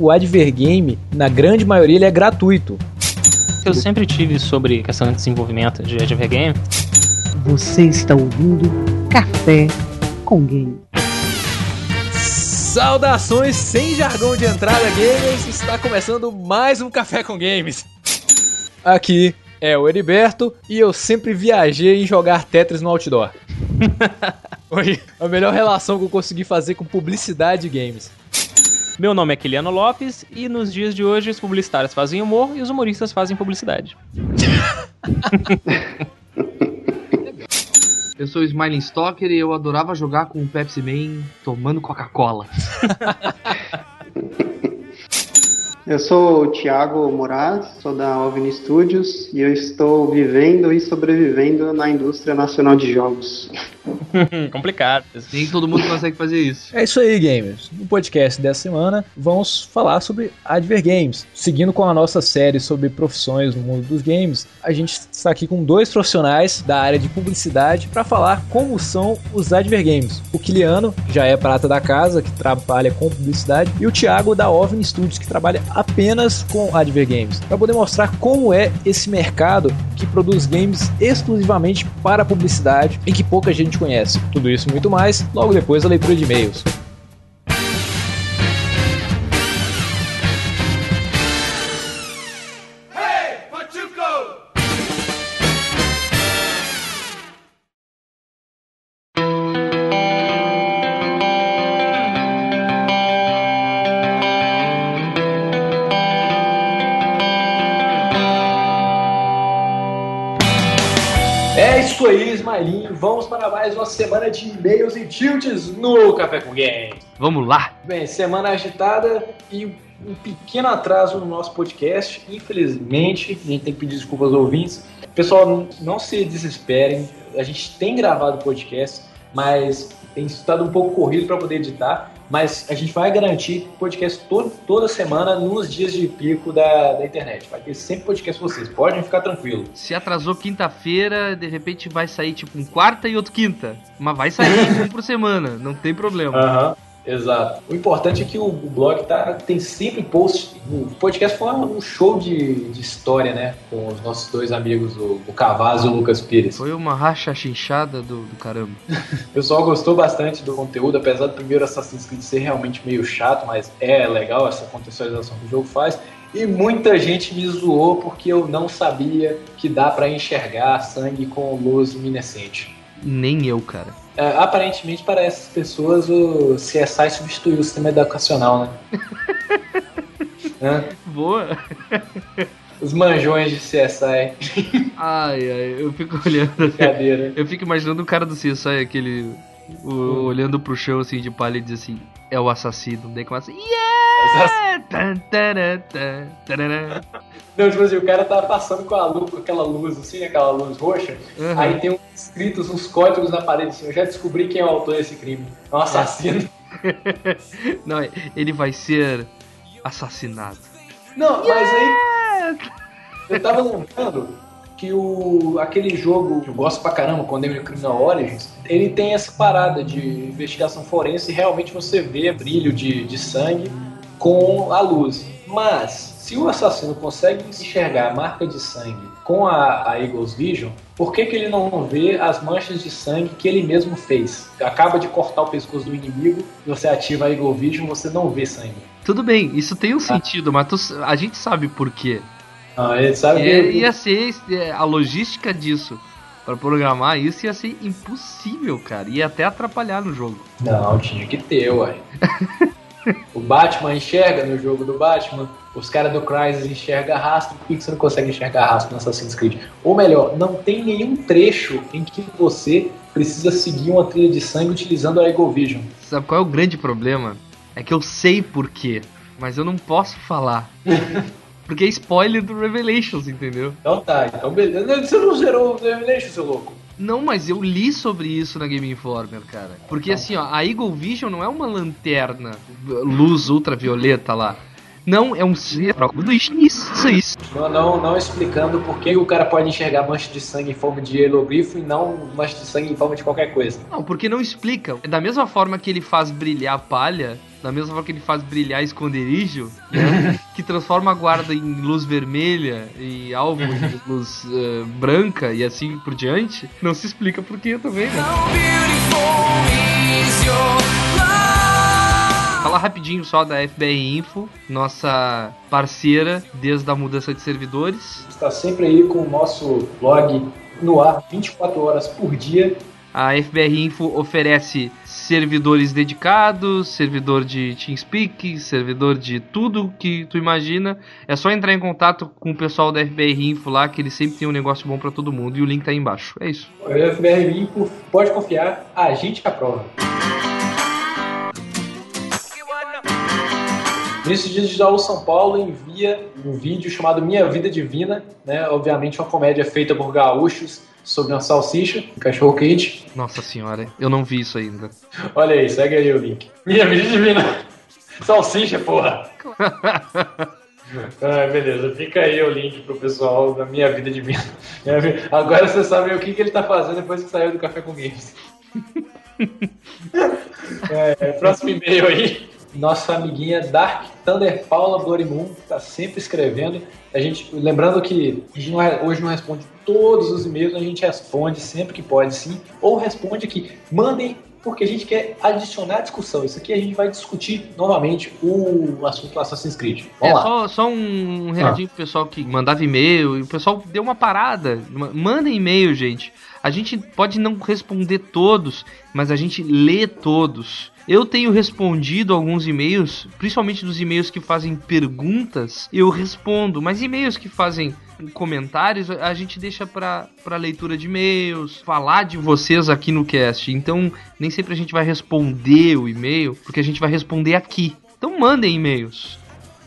o Advergame, na grande maioria, ele é gratuito. Eu sempre tive sobre questão de desenvolvimento de Advergame. Você está ouvindo Café com Game. Saudações sem jargão de entrada, gamers! Está começando mais um Café com Games. Aqui é o Heriberto e eu sempre viajei em jogar Tetris no outdoor. Foi a melhor relação que eu consegui fazer com publicidade e games. Meu nome é Kiliano Lopes e nos dias de hoje os publicitários fazem humor e os humoristas fazem publicidade. Eu sou o Smiling Stalker e eu adorava jogar com o Pepsi Man tomando Coca-Cola. Eu sou o Thiago Moraes, sou da OVNI Studios e eu estou vivendo e sobrevivendo na indústria nacional de jogos. Complicado. Nem todo mundo consegue fazer isso. É isso aí, gamers. No podcast dessa semana, vamos falar sobre Adver Games. Seguindo com a nossa série sobre profissões no mundo dos games, a gente está aqui com dois profissionais da área de publicidade para falar como são os Adver Games. O Kiliano, que já é prata da casa, que trabalha com publicidade, e o Thiago da OVNI Studios, que trabalha apenas com Adver Games, para poder mostrar como é esse mercado que produz games exclusivamente para publicidade e que pouca gente conhece. Tudo isso e muito mais logo depois da leitura de e-mails. Aí, Smilinho. Vamos para mais uma semana de e-mails e tilts no Café com Games. Vamos lá! Bem, semana agitada e um pequeno atraso no nosso podcast. Infelizmente, a gente tem que pedir desculpas aos ouvintes. Pessoal, não- não se desesperem. A gente tem gravado o podcast, mas tem estado um pouco corrido para poder editar. Mas a gente vai garantir podcast todo, toda semana nos dias de pico da, da internet. Vai ter sempre podcast pra vocês, podem ficar tranquilos. Se atrasou quinta-feira, de repente vai sair tipo um quarta e outro quinta. Mas vai sair um por semana, não tem problema. Aham, exato. O importante é que o, o blog tá, tem sempre post. O podcast foi um show de, de história, né? Com os nossos dois amigos, o, o Cavazzo e o Lucas Pires. Foi uma racha chinchada do, do caramba. O pessoal gostou bastante do conteúdo, apesar do primeiro Assassin's Creed ser realmente meio chato, mas é legal essa contextualização que o jogo faz. E muita gente me zoou porque eu não sabia que dá pra enxergar sangue com luz luminescente. Nem eu, cara. É, aparentemente, para essas pessoas, o CSI substituiu o sistema educacional, né? Hã? Boa! Os manjões de CSI. Ai, ai, eu fico olhando. Brincadeira. Eu fico imaginando o cara do CSI, aquele. O- olhando pro chão assim de palha e diz assim: é o assassino. Daí começa. Yeah! Tan, taran, tan, tarará. Não, tipo assim, o cara tá passando com, a luz, com aquela luz assim, aquela luz roxa. Uhum. Aí tem uns escritos, uns códigos na parede assim. Eu já descobri quem é o autor desse crime. É um assassino. Não, ele vai ser assassinado. Não, mas aí. Eu tava lembrando que o, aquele jogo que eu gosto pra caramba, Condemned Criminal Origins, ele tem essa parada de investigação forense e realmente você vê brilho de, de sangue com a luz. Mas, se o assassino consegue enxergar a marca de sangue com a, a Eagles Vision, por que, que ele não vê as manchas de sangue que ele mesmo fez? Acaba de cortar o pescoço do inimigo, você ativa a Eagle Vision, você não vê sangue. Tudo bem, isso tem um sentido, mas tu- a gente sabe por quê. Ah, ele sabe É, que... ia ser é, a logística disso. Pra programar isso ia ser impossível, cara. Ia até atrapalhar no jogo. Não, tinha que ter, uai. o Batman enxerga no jogo do Batman, os caras do Crysis enxergam rastro, por que que você não consegue enxergar rastro no Assassin's Creed? Ou melhor, não tem nenhum trecho em que você precisa seguir uma trilha de sangue utilizando a Eagle Vision. Sabe qual é o grande problema? É que eu sei por quê, mas eu não posso falar. Porque é spoiler do Revelations, entendeu? Então tá, então beleza. Você não zerou o Revelation, seu louco? Não, mas eu li sobre isso na Game Informer, cara. Porque assim, ó, a Eagle Vision não é uma lanterna, luz ultravioleta lá. Não, é um ser. Isso, isso, isso. Não, não, não explicando por que o cara pode enxergar mancha de sangue em forma de hierogrifo e não mancha de sangue em forma de qualquer coisa. Não, porque não explica. Da mesma forma que ele faz brilhar a palha, da mesma forma que ele faz brilhar esconderijo, né? que transforma a guarda em luz vermelha e alvo em luz eh, branca e assim por diante, não se explica por que também, né? Falar rapidinho só da FBR Info, nossa parceira desde a mudança de servidores. Está sempre aí com o nosso blog no ar 24 horas por dia. A FBR Info oferece servidores dedicados, servidor de TeamSpeak, servidor de tudo que tu imagina. É só entrar em contato com o pessoal da FBR Info lá, que eles sempre tem um negócio bom para todo mundo. E o link tá aí embaixo. É isso. O FBR Info, pode confiar, a gente aprova. Vinícius Digital São Paulo envia um vídeo chamado Minha Vida Divina, né? Obviamente uma comédia feita por gaúchos sobre uma salsicha, um cachorro quente. Nossa senhora, eu não vi isso ainda. Olha aí, segue aí o link. Minha Vida Divina. Salsicha, porra. Ah, beleza, fica aí o link pro pessoal da Minha Vida Divina. Agora você sabe o que, que ele tá fazendo depois que saiu do Café com Games. é, próximo e-mail aí nossa amiguinha Dark Thunder Paula Blorimum está sempre escrevendo. A gente, lembrando que a gente não, hoje não responde todos os e-mails, a gente responde sempre que pode, sim. Ou responde aqui. Mandem porque a gente quer adicionar discussão. Isso aqui a gente vai discutir novamente o assunto do Assassin's Creed. Vamos é, lá. Só, só um recadinho ah. pro pessoal que mandava e-mail e o pessoal deu uma parada. Mandem e-mail, gente. A gente pode não responder todos, mas a gente lê todos. Eu tenho respondido alguns e-mails, principalmente dos e-mails que fazem perguntas, eu respondo, mas e-mails que fazem comentários a gente deixa para leitura de e-mails, falar de vocês aqui no cast. Então, nem sempre a gente vai responder o e-mail, porque a gente vai responder aqui. Então, mandem e-mails.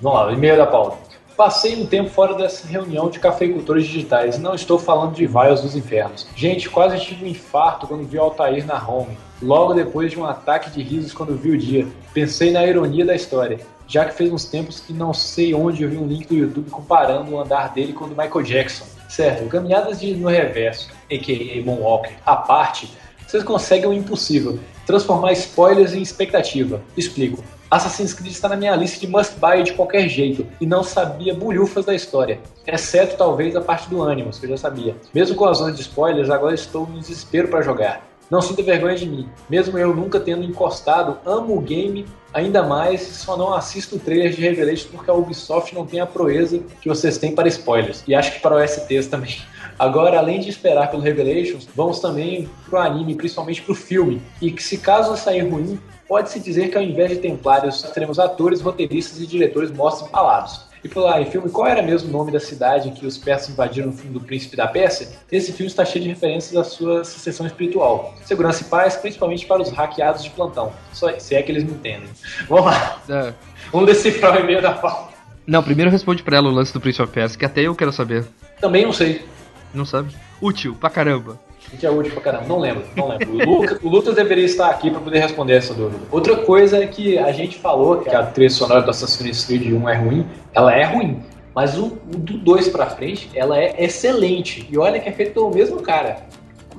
Vamos lá, e-mail da Paula. Passei um tempo fora dessa reunião de cafeicultores digitais não estou falando de vaios dos infernos. Gente, quase tive um infarto quando vi o Altair na home. Logo depois de um ataque de risos quando vi o dia. Pensei na ironia da história, já que fez uns tempos que não sei onde eu vi um link do YouTube comparando o andar dele com o do Michael Jackson. Certo, caminhadas de, no reverso, a.k.a. Moonwalker, à parte, vocês conseguem o impossível, transformar spoilers em expectativa. Explico. Assassin's Creed está na minha lista de must buy de qualquer jeito e não sabia bulhufas da história, exceto talvez a parte do Animus, que eu já sabia. Mesmo com as zonas de spoilers, agora estou no desespero para jogar. Não sinta vergonha de mim, mesmo eu nunca tendo encostado, amo o game ainda mais, só não assisto trailers de Revelation porque a Ubisoft não tem a proeza que vocês têm para spoilers, e acho que para OSTs também. Agora, além de esperar pelo Revelations, vamos também pro anime, principalmente pro filme, e que se caso sair ruim, pode-se dizer que ao invés de Templários, teremos atores, roteiristas e diretores mortos empalados. E por lá, em filme, qual era mesmo o nome da cidade que os persas invadiram no filme do Príncipe da Pérsia? Esse filme está cheio de referências à sua sucessão espiritual. Segurança e paz, principalmente para os hackeados de plantão. Só se é que eles me entendem. Vamos lá. É. Vamos decifrar o e-mail da pauta. Não, primeiro responde pra ela o lance do Príncipe da Pérsia, que até eu quero saber. Também não sei. Não sabe? Útil pra caramba que é útil pra caramba. Não lembro, não lembro. O Lucas, o Lucas deveria estar aqui para poder responder essa dúvida. Outra coisa é que a gente falou que a trilha sonora do Assassin's Creed 1 é ruim. Ela é ruim. Mas o, o do 2 pra frente, ela é excelente. E olha que é feito pelo mesmo cara.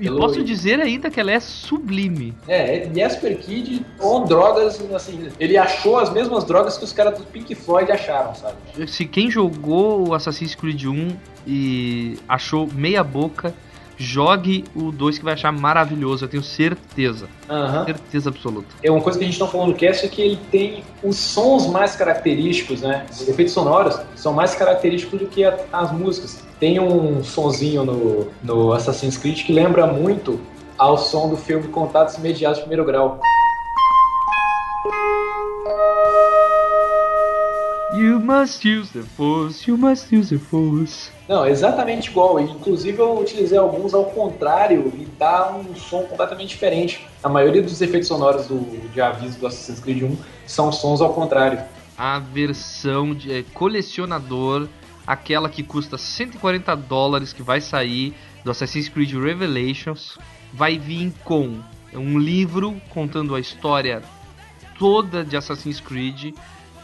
E pelo... posso dizer ainda que ela é sublime. É, Jesper Kid com drogas, assim, ele achou as mesmas drogas que os caras do Pink Floyd acharam, sabe? Se quem jogou o Assassin's Creed 1 e achou meia boca, jogue o 2 que vai achar maravilhoso, eu tenho certeza. Uhum. Certeza absoluta. É uma coisa que a gente não falou no cast é que ele tem os sons mais característicos, né? Os efeitos sonoros são mais característicos do que a, as músicas. Tem um sonzinho no, no Assassin's Creed que lembra muito ao som do filme Contatos Imediatos de Primeiro Grau. You must use the force, you must use the force. Não, exatamente igual. Inclusive eu utilizei alguns ao contrário e dá um som completamente diferente. A maioria dos efeitos sonoros do, de aviso do Assassin's Creed 1 são sons ao contrário. A versão de é, colecionador, aquela que custa 140 dólares que vai sair do Assassin's Creed Revelations, vai vir com um livro contando a história toda de Assassin's Creed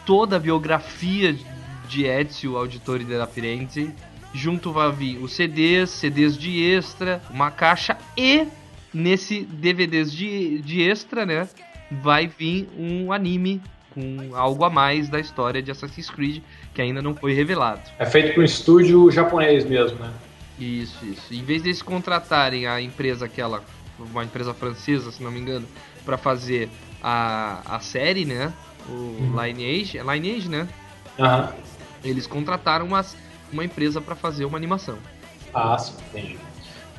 toda a biografia de Ezio Auditore della Firenze. Junto vai vir os CDs, CDs de extra, uma caixa e nesse DVDs de, de extra, né? Vai vir um anime com algo a mais da história de Assassin's Creed que ainda não foi revelado. É feito por um estúdio japonês mesmo, né? Isso, isso. Em vez deles contratarem a empresa aquela, uma empresa francesa, se não me engano, para fazer a, a série, né? O uhum. Lineage, é Lineage, né? Uhum. Eles contrataram uma, uma empresa para fazer uma animação. Ah, sim, entendi.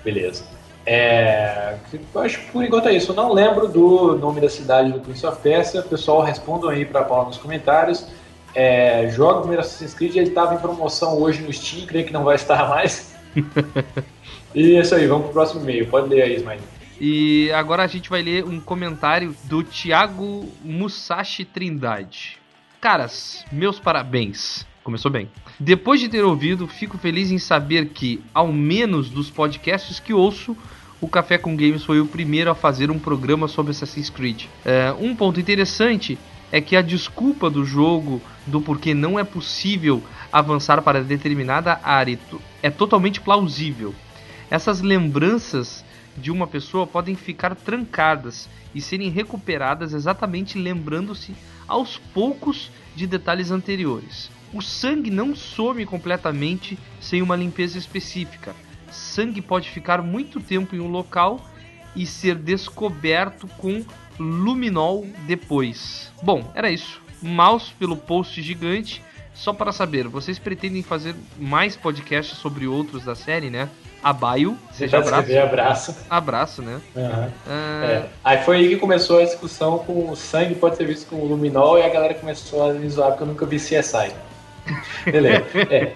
Beleza. É, acho que por enquanto é isso. Eu não lembro do nome da cidade do Prince of Persia. Pessoal, respondam aí para Paula nos comentários. É, joga o primeiro Assassin's Creed, ele estava em promoção hoje no Steam, creio que não vai estar mais. e é isso aí, vamos pro próximo e-mail. Pode ler aí, Ismael. E agora a gente vai ler um comentário do Thiago Musashi Trindade. Caras, meus parabéns. Começou bem. Depois de ter ouvido, fico feliz em saber que, ao menos dos podcasts que ouço, o Café com Games foi o primeiro a fazer um programa sobre Assassin's Creed. É, um ponto interessante é que a desculpa do jogo do porquê não é possível avançar para determinada área é totalmente plausível. Essas lembranças de uma pessoa podem ficar trancadas e serem recuperadas exatamente lembrando-se aos poucos de detalhes anteriores. O sangue não some completamente sem uma limpeza específica. Sangue pode ficar muito tempo em um local e ser descoberto com luminol depois. Bom, era isso. Mouse pelo post gigante. Só para saber, vocês pretendem fazer mais podcasts sobre outros da série, né? Abaio, seja abraço. abraço. Abraço, né? Uhum. É. Aí foi aí que começou a discussão com o sangue pode ser visto com luminol e a galera começou a me zoar porque eu nunca vi CSI. Beleza. É.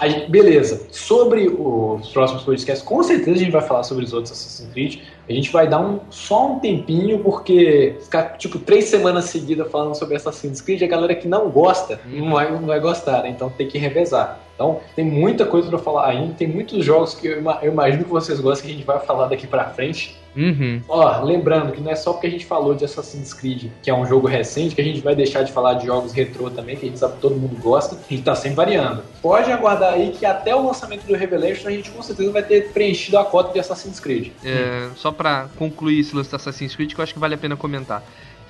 Aí, beleza. Sobre os próximos podcasts, com certeza a gente vai falar sobre os outros Assassin's Creed. A gente vai dar um, só um tempinho, porque ficar tipo três semanas seguidas falando sobre Assassin's Creed, a galera que não gosta não vai, não vai gostar, né? Então tem que revezar. Então tem muita coisa para falar ainda, tem muitos jogos que eu, eu imagino que vocês gostam que a gente vai falar daqui para frente. Uhum. Ó, lembrando que não é só porque a gente falou de Assassin's Creed, que é um jogo recente, que a gente vai deixar de falar de jogos retrô também, que a gente sabe que todo mundo gosta, a gente tá sempre variando. Pode aguardar aí que até o lançamento do Revelation a gente com certeza vai ter preenchido a cota de Assassin's Creed. É, só para concluir esse lance do Assassin's Creed, que eu acho que vale a pena comentar.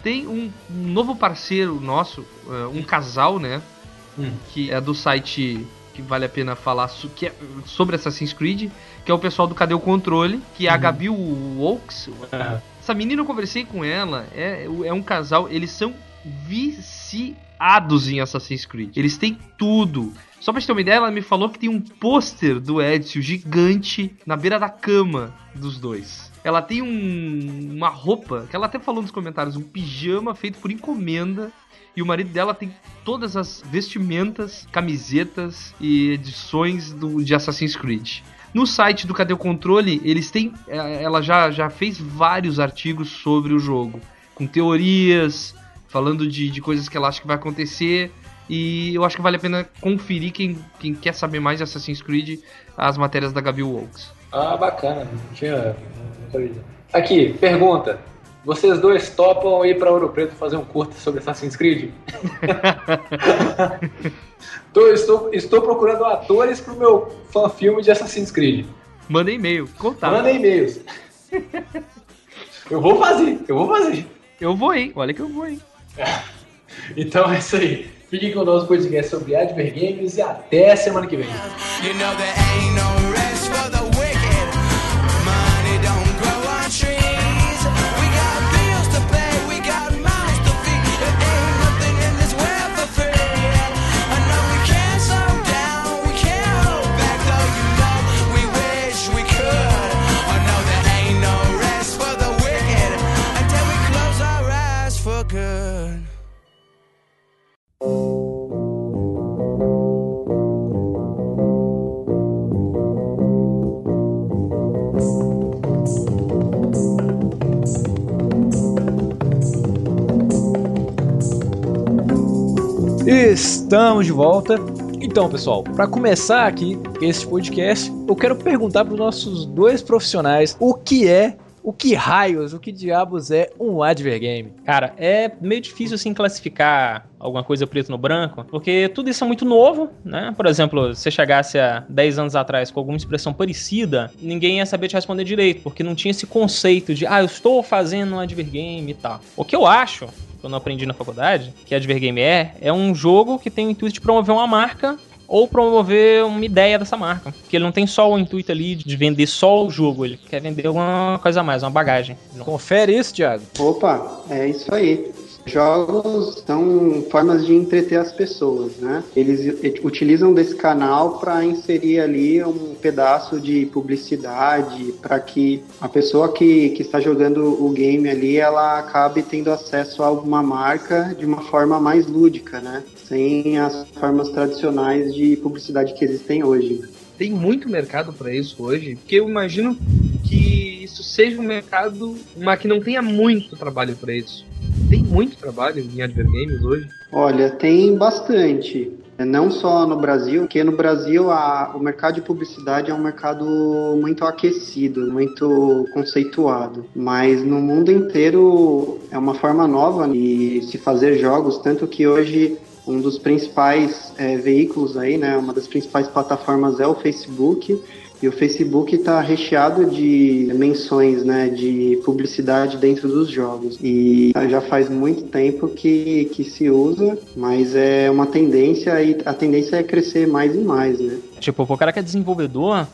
Tem um, novo parceiro nosso, é, um casal, né? Hum. Que é do site que vale a pena falar que é sobre Assassin's Creed, que é o pessoal do Cadê o Controle, que é a uhum. Gabi Wokes. Uhum. Essa menina eu conversei com ela, é, é um casal, eles são viciados em Assassin's Creed. Eles têm tudo. Só pra gente ter uma ideia, ela me falou que tem um pôster do Ezio gigante na beira da cama dos dois. Ela tem um, uma roupa, que ela até falou nos comentários, um pijama feito por encomenda e o marido dela tem todas as vestimentas, camisetas e edições do, de Assassin's Creed. No site do Cadê o Controle, eles têm. É, ela já, já fez vários artigos sobre o jogo, com teorias, falando de, de coisas que ela acha que vai acontecer. E eu acho que vale a pena conferir quem, quem quer saber mais de Assassin's Creed, as matérias da Gabi Walks. Ah, bacana. Tinha. Aqui, pergunta. Vocês dois topam ir para Ouro Preto fazer um curto sobre Assassin's Creed? Tô, estou, estou procurando atores pro meu fã-filme de Assassin's Creed. Manda e-mail, contato. Manda e-mails. eu vou fazer, eu vou fazer. Eu vou, hein? Olha que eu vou, hein? então é isso aí. Fiquem com o nosso podcast sobre Adver Games e até semana que vem. You know Estamos de volta. Então, pessoal, para começar aqui esse podcast, eu quero perguntar para os nossos dois profissionais o que é o que raios, o que diabos é um advergame? Cara, é meio difícil assim classificar alguma coisa preto no branco, porque tudo isso é muito novo, né? Por exemplo, se você chegasse há 10 anos atrás com alguma expressão parecida, ninguém ia saber te responder direito, porque não tinha esse conceito de, ah, eu estou fazendo um advergame e tal. O que eu acho eu não aprendi na faculdade, que a Advergame é, é um jogo que tem o intuito de promover uma marca ou promover uma ideia dessa marca. Porque ele não tem só o intuito ali de vender só o jogo, ele quer vender alguma coisa a mais, uma bagagem. Confere isso, Thiago. Opa, é isso aí. Jogos são formas de entreter as pessoas, né? Eles utilizam desse canal para inserir ali um pedaço de publicidade para que a pessoa que, que está jogando o game ali ela acabe tendo acesso a alguma marca de uma forma mais lúdica, né? Sem as formas tradicionais de publicidade que existem hoje. Tem muito mercado para isso hoje, porque eu imagino que isso seja um mercado, mas que não tenha muito trabalho para isso. Muito trabalho em advergames hoje? Olha, tem bastante. Não só no Brasil, porque no Brasil a, o mercado de publicidade é um mercado muito aquecido, muito conceituado. Mas no mundo inteiro é uma forma nova de se fazer jogos, tanto que hoje um dos principais é, veículos aí, né, uma das principais plataformas é o Facebook e o Facebook está recheado de menções, né, de publicidade dentro dos jogos. E já faz muito tempo que, que se usa, mas é uma tendência e a tendência é crescer mais e mais, né? Tipo, o cara que é desenvolvedor,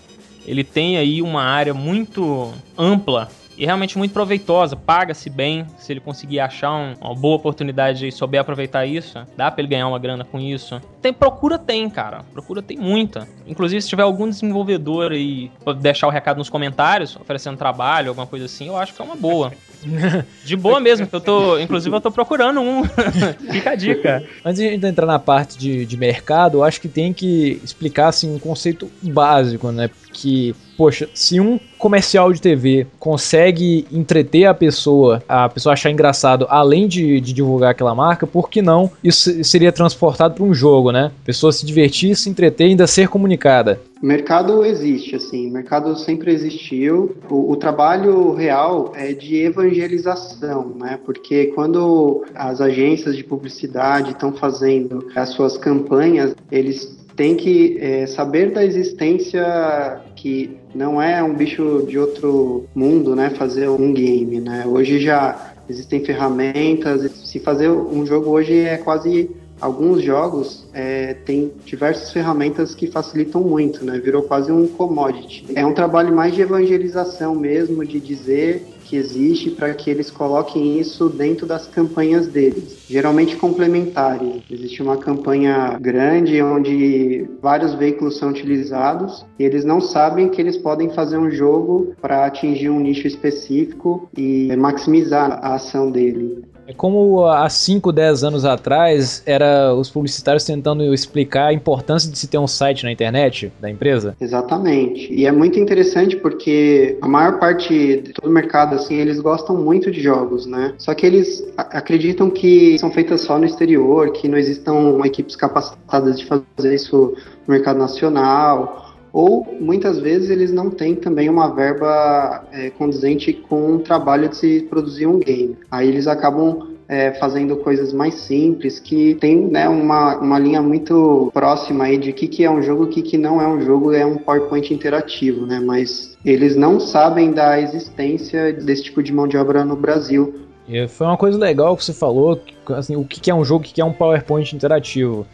ele tem aí uma área muito ampla e realmente muito proveitosa. Paga-se bem se ele conseguir achar um, uma boa oportunidade e souber aproveitar isso. Dá pra ele ganhar uma grana com isso. Tem procura tem, cara. Procura tem muita. Inclusive, se tiver algum desenvolvedor aí, deixar o recado nos comentários, oferecendo trabalho, alguma coisa assim, eu acho que é uma boa. De boa mesmo, eu tô. Inclusive, eu tô procurando um. Fica a dica. Antes de a gente entrar na parte de, de mercado, eu acho que tem que explicar assim, um conceito básico, né? Que poxa, se um comercial de TV consegue entreter a pessoa, a pessoa achar engraçado, além de, de divulgar aquela marca, por que não isso seria transportado para um jogo, né? A pessoa se divertir, se entreter e ainda ser comunicada. Mercado existe, assim, mercado sempre existiu. O, o, trabalho real é de evangelização, né? Porque quando as agências de publicidade estão fazendo as suas campanhas, eles têm que é, saber da existência que não é um bicho de outro mundo, né? Fazer um game, né? Hoje já existem ferramentas. Se fazer um jogo hoje é quase alguns jogos é, têm diversas ferramentas que facilitam muito, né? Virou quase um commodity. É um trabalho mais de evangelização mesmo, de dizer que existe para que eles coloquem isso dentro das campanhas deles, geralmente complementares. Existe uma campanha grande onde vários veículos são utilizados e eles não sabem que eles podem fazer um jogo para atingir um nicho específico e maximizar a ação dele. É como há 5, 10 anos atrás era os publicitários tentando explicar a importância de se ter um site na internet da empresa. Exatamente. E é muito interessante porque a maior parte de todo o mercado assim, eles gostam muito de jogos, né? Só que eles acreditam que são feitas só no exterior, que não existam equipes capacitadas de fazer isso no mercado nacional ou muitas vezes eles não têm também uma verba é, condizente com o trabalho de se produzir um game. Aí eles acabam é, fazendo coisas mais simples, que tem né, uma, uma linha muito próxima aí de o que, que é um jogo o que, que não é um jogo, é um PowerPoint interativo, né? Mas eles não sabem da existência desse tipo de mão de obra no Brasil. E foi uma coisa legal que você falou, assim, o que, que é um jogo, o que, que é um PowerPoint interativo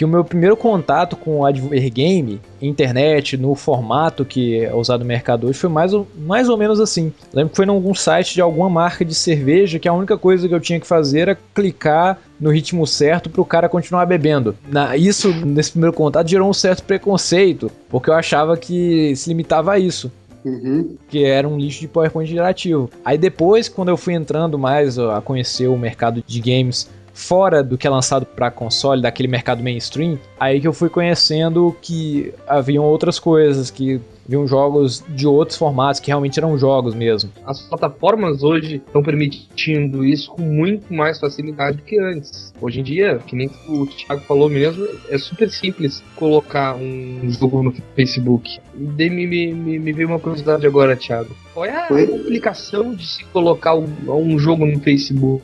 que o meu primeiro contato com o Advergame, internet, no formato que é usado no mercado hoje, foi mais ou, mais ou menos assim. lembro que foi em algum site de alguma marca de cerveja que a única coisa que eu tinha que fazer era clicar no ritmo certo para o cara continuar bebendo. Na, isso, nesse primeiro contato, gerou um certo preconceito, porque eu achava que se limitava a isso. Uhum. Que era um lixo de PowerPoint interativo. Aí depois, quando eu fui entrando mais a conhecer o mercado de games fora do que é lançado para console, daquele mercado mainstream, aí que eu fui conhecendo que haviam outras coisas, que haviam jogos de outros formatos que realmente eram jogos mesmo. As plataformas hoje estão permitindo isso com muito mais facilidade do que antes. Hoje em dia, que nem o Thiago falou mesmo, é super simples colocar um jogo no Facebook. E me, me, me veio uma curiosidade agora, Thiago. Qual é a complicação de se colocar um, um jogo no Facebook?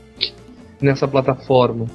Nessa plataforma?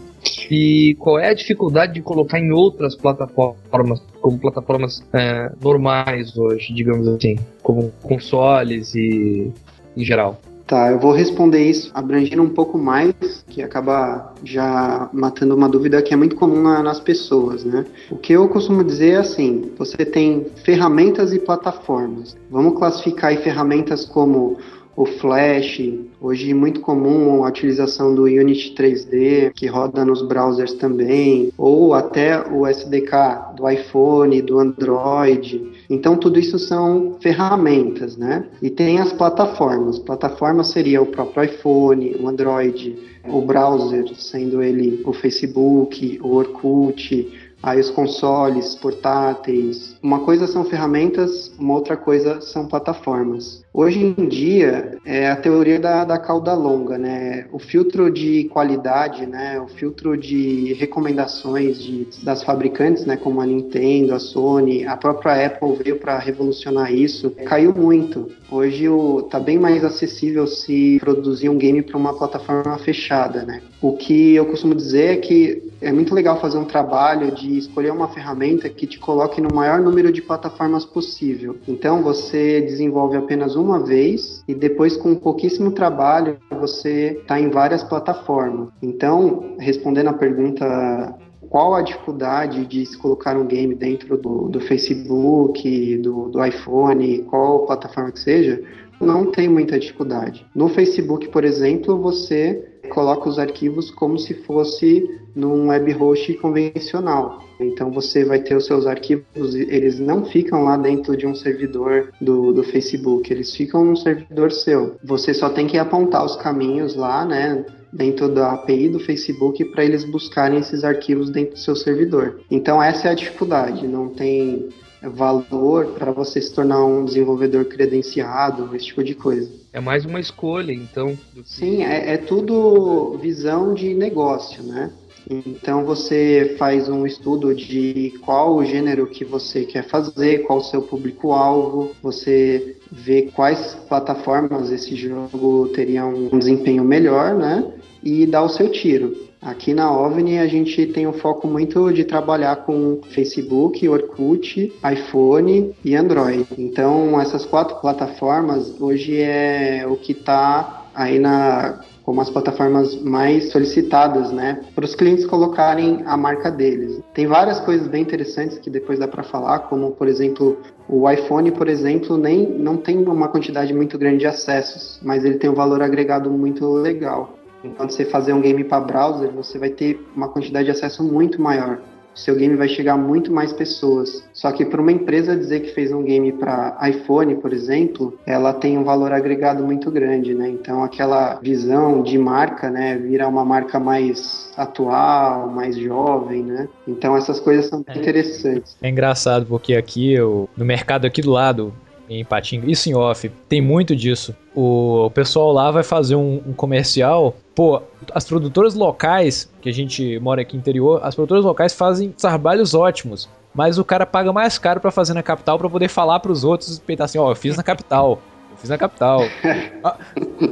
E qual é a dificuldade de colocar em outras plataformas, como plataformas é, normais hoje, digamos assim, como consoles e em geral? Tá, eu vou responder isso abrangendo um pouco mais, que acaba já matando uma dúvida que é muito comum na, nas pessoas, né? O que eu costumo dizer é assim: você tem ferramentas e plataformas. Vamos classificar ferramentas como o Flash, hoje muito comum a utilização do Unity 3D, que roda nos browsers também, ou até o SDK do iPhone, do Android. Então, tudo isso são ferramentas, né? E tem as plataformas. Plataforma seria o próprio iPhone, o Android, o browser, sendo ele o Facebook, o Orkut, aí os consoles portáteis. Uma coisa são ferramentas, uma outra coisa são plataformas. Hoje em dia é a teoria da, da cauda longa, né? O filtro de qualidade, né? O filtro de recomendações de, das fabricantes, né? Como a Nintendo, a Sony, a própria Apple veio para revolucionar isso. Caiu muito. Hoje o, tá bem mais acessível se produzir um game para uma plataforma fechada, né? O que eu costumo dizer é que é muito legal fazer um trabalho de escolher uma ferramenta que te coloque no maior número de plataformas possível. Então você desenvolve apenas uma vez e depois com pouquíssimo trabalho você está em várias plataformas. Então, respondendo a pergunta qual a dificuldade de se colocar um game dentro do, do Facebook, do, do iPhone, qual plataforma que seja, não tem muita dificuldade. No Facebook, por exemplo, você coloca os arquivos como se fosse num web host convencional. Então você vai ter os seus arquivos, eles não ficam lá dentro de um servidor do, do Facebook, eles ficam num servidor seu. Você só tem que apontar os caminhos lá, né? dentro da API do Facebook para eles buscarem esses arquivos dentro do seu servidor. Então essa é a dificuldade, não tem valor para você se tornar um desenvolvedor credenciado, esse tipo de coisa. É mais uma escolha, então. Sim, é, é tudo visão de negócio, né? Então você faz um estudo de qual o gênero que você quer fazer, qual o seu público-alvo, você vê quais plataformas esse jogo teria um desempenho melhor, né? E dá o seu tiro. Aqui na OVNI a gente tem um foco muito de trabalhar com Facebook, Orkut, iPhone e Android. Então essas quatro plataformas hoje é o que está aí na como as plataformas mais solicitadas, né, para os clientes colocarem a marca deles. Tem várias coisas bem interessantes que depois dá para falar, como por exemplo o iPhone, por exemplo, nem não tem uma quantidade muito grande de acessos, mas ele tem um valor agregado muito legal. Enquanto você fazer um game para browser, você vai ter uma quantidade de acesso muito maior. Seu game vai chegar a muito mais pessoas. Só que para uma empresa dizer que fez um game para iPhone, por exemplo, ela tem um valor agregado muito grande, né? Então aquela visão de marca, né, vira uma marca mais atual, mais jovem, né? Então essas coisas são é. interessantes. É engraçado porque aqui eu, no mercado aqui do lado, em Patinga, isso em off, tem muito disso. O, o pessoal lá vai fazer um, um, comercial. Pô, as produtoras locais, que a gente mora aqui no interior, as produtoras locais fazem trabalhos ótimos. Mas o cara paga mais caro para fazer na capital para poder falar para os outros e peitar assim: ó, oh, eu fiz na capital. Eu fiz na capital. A,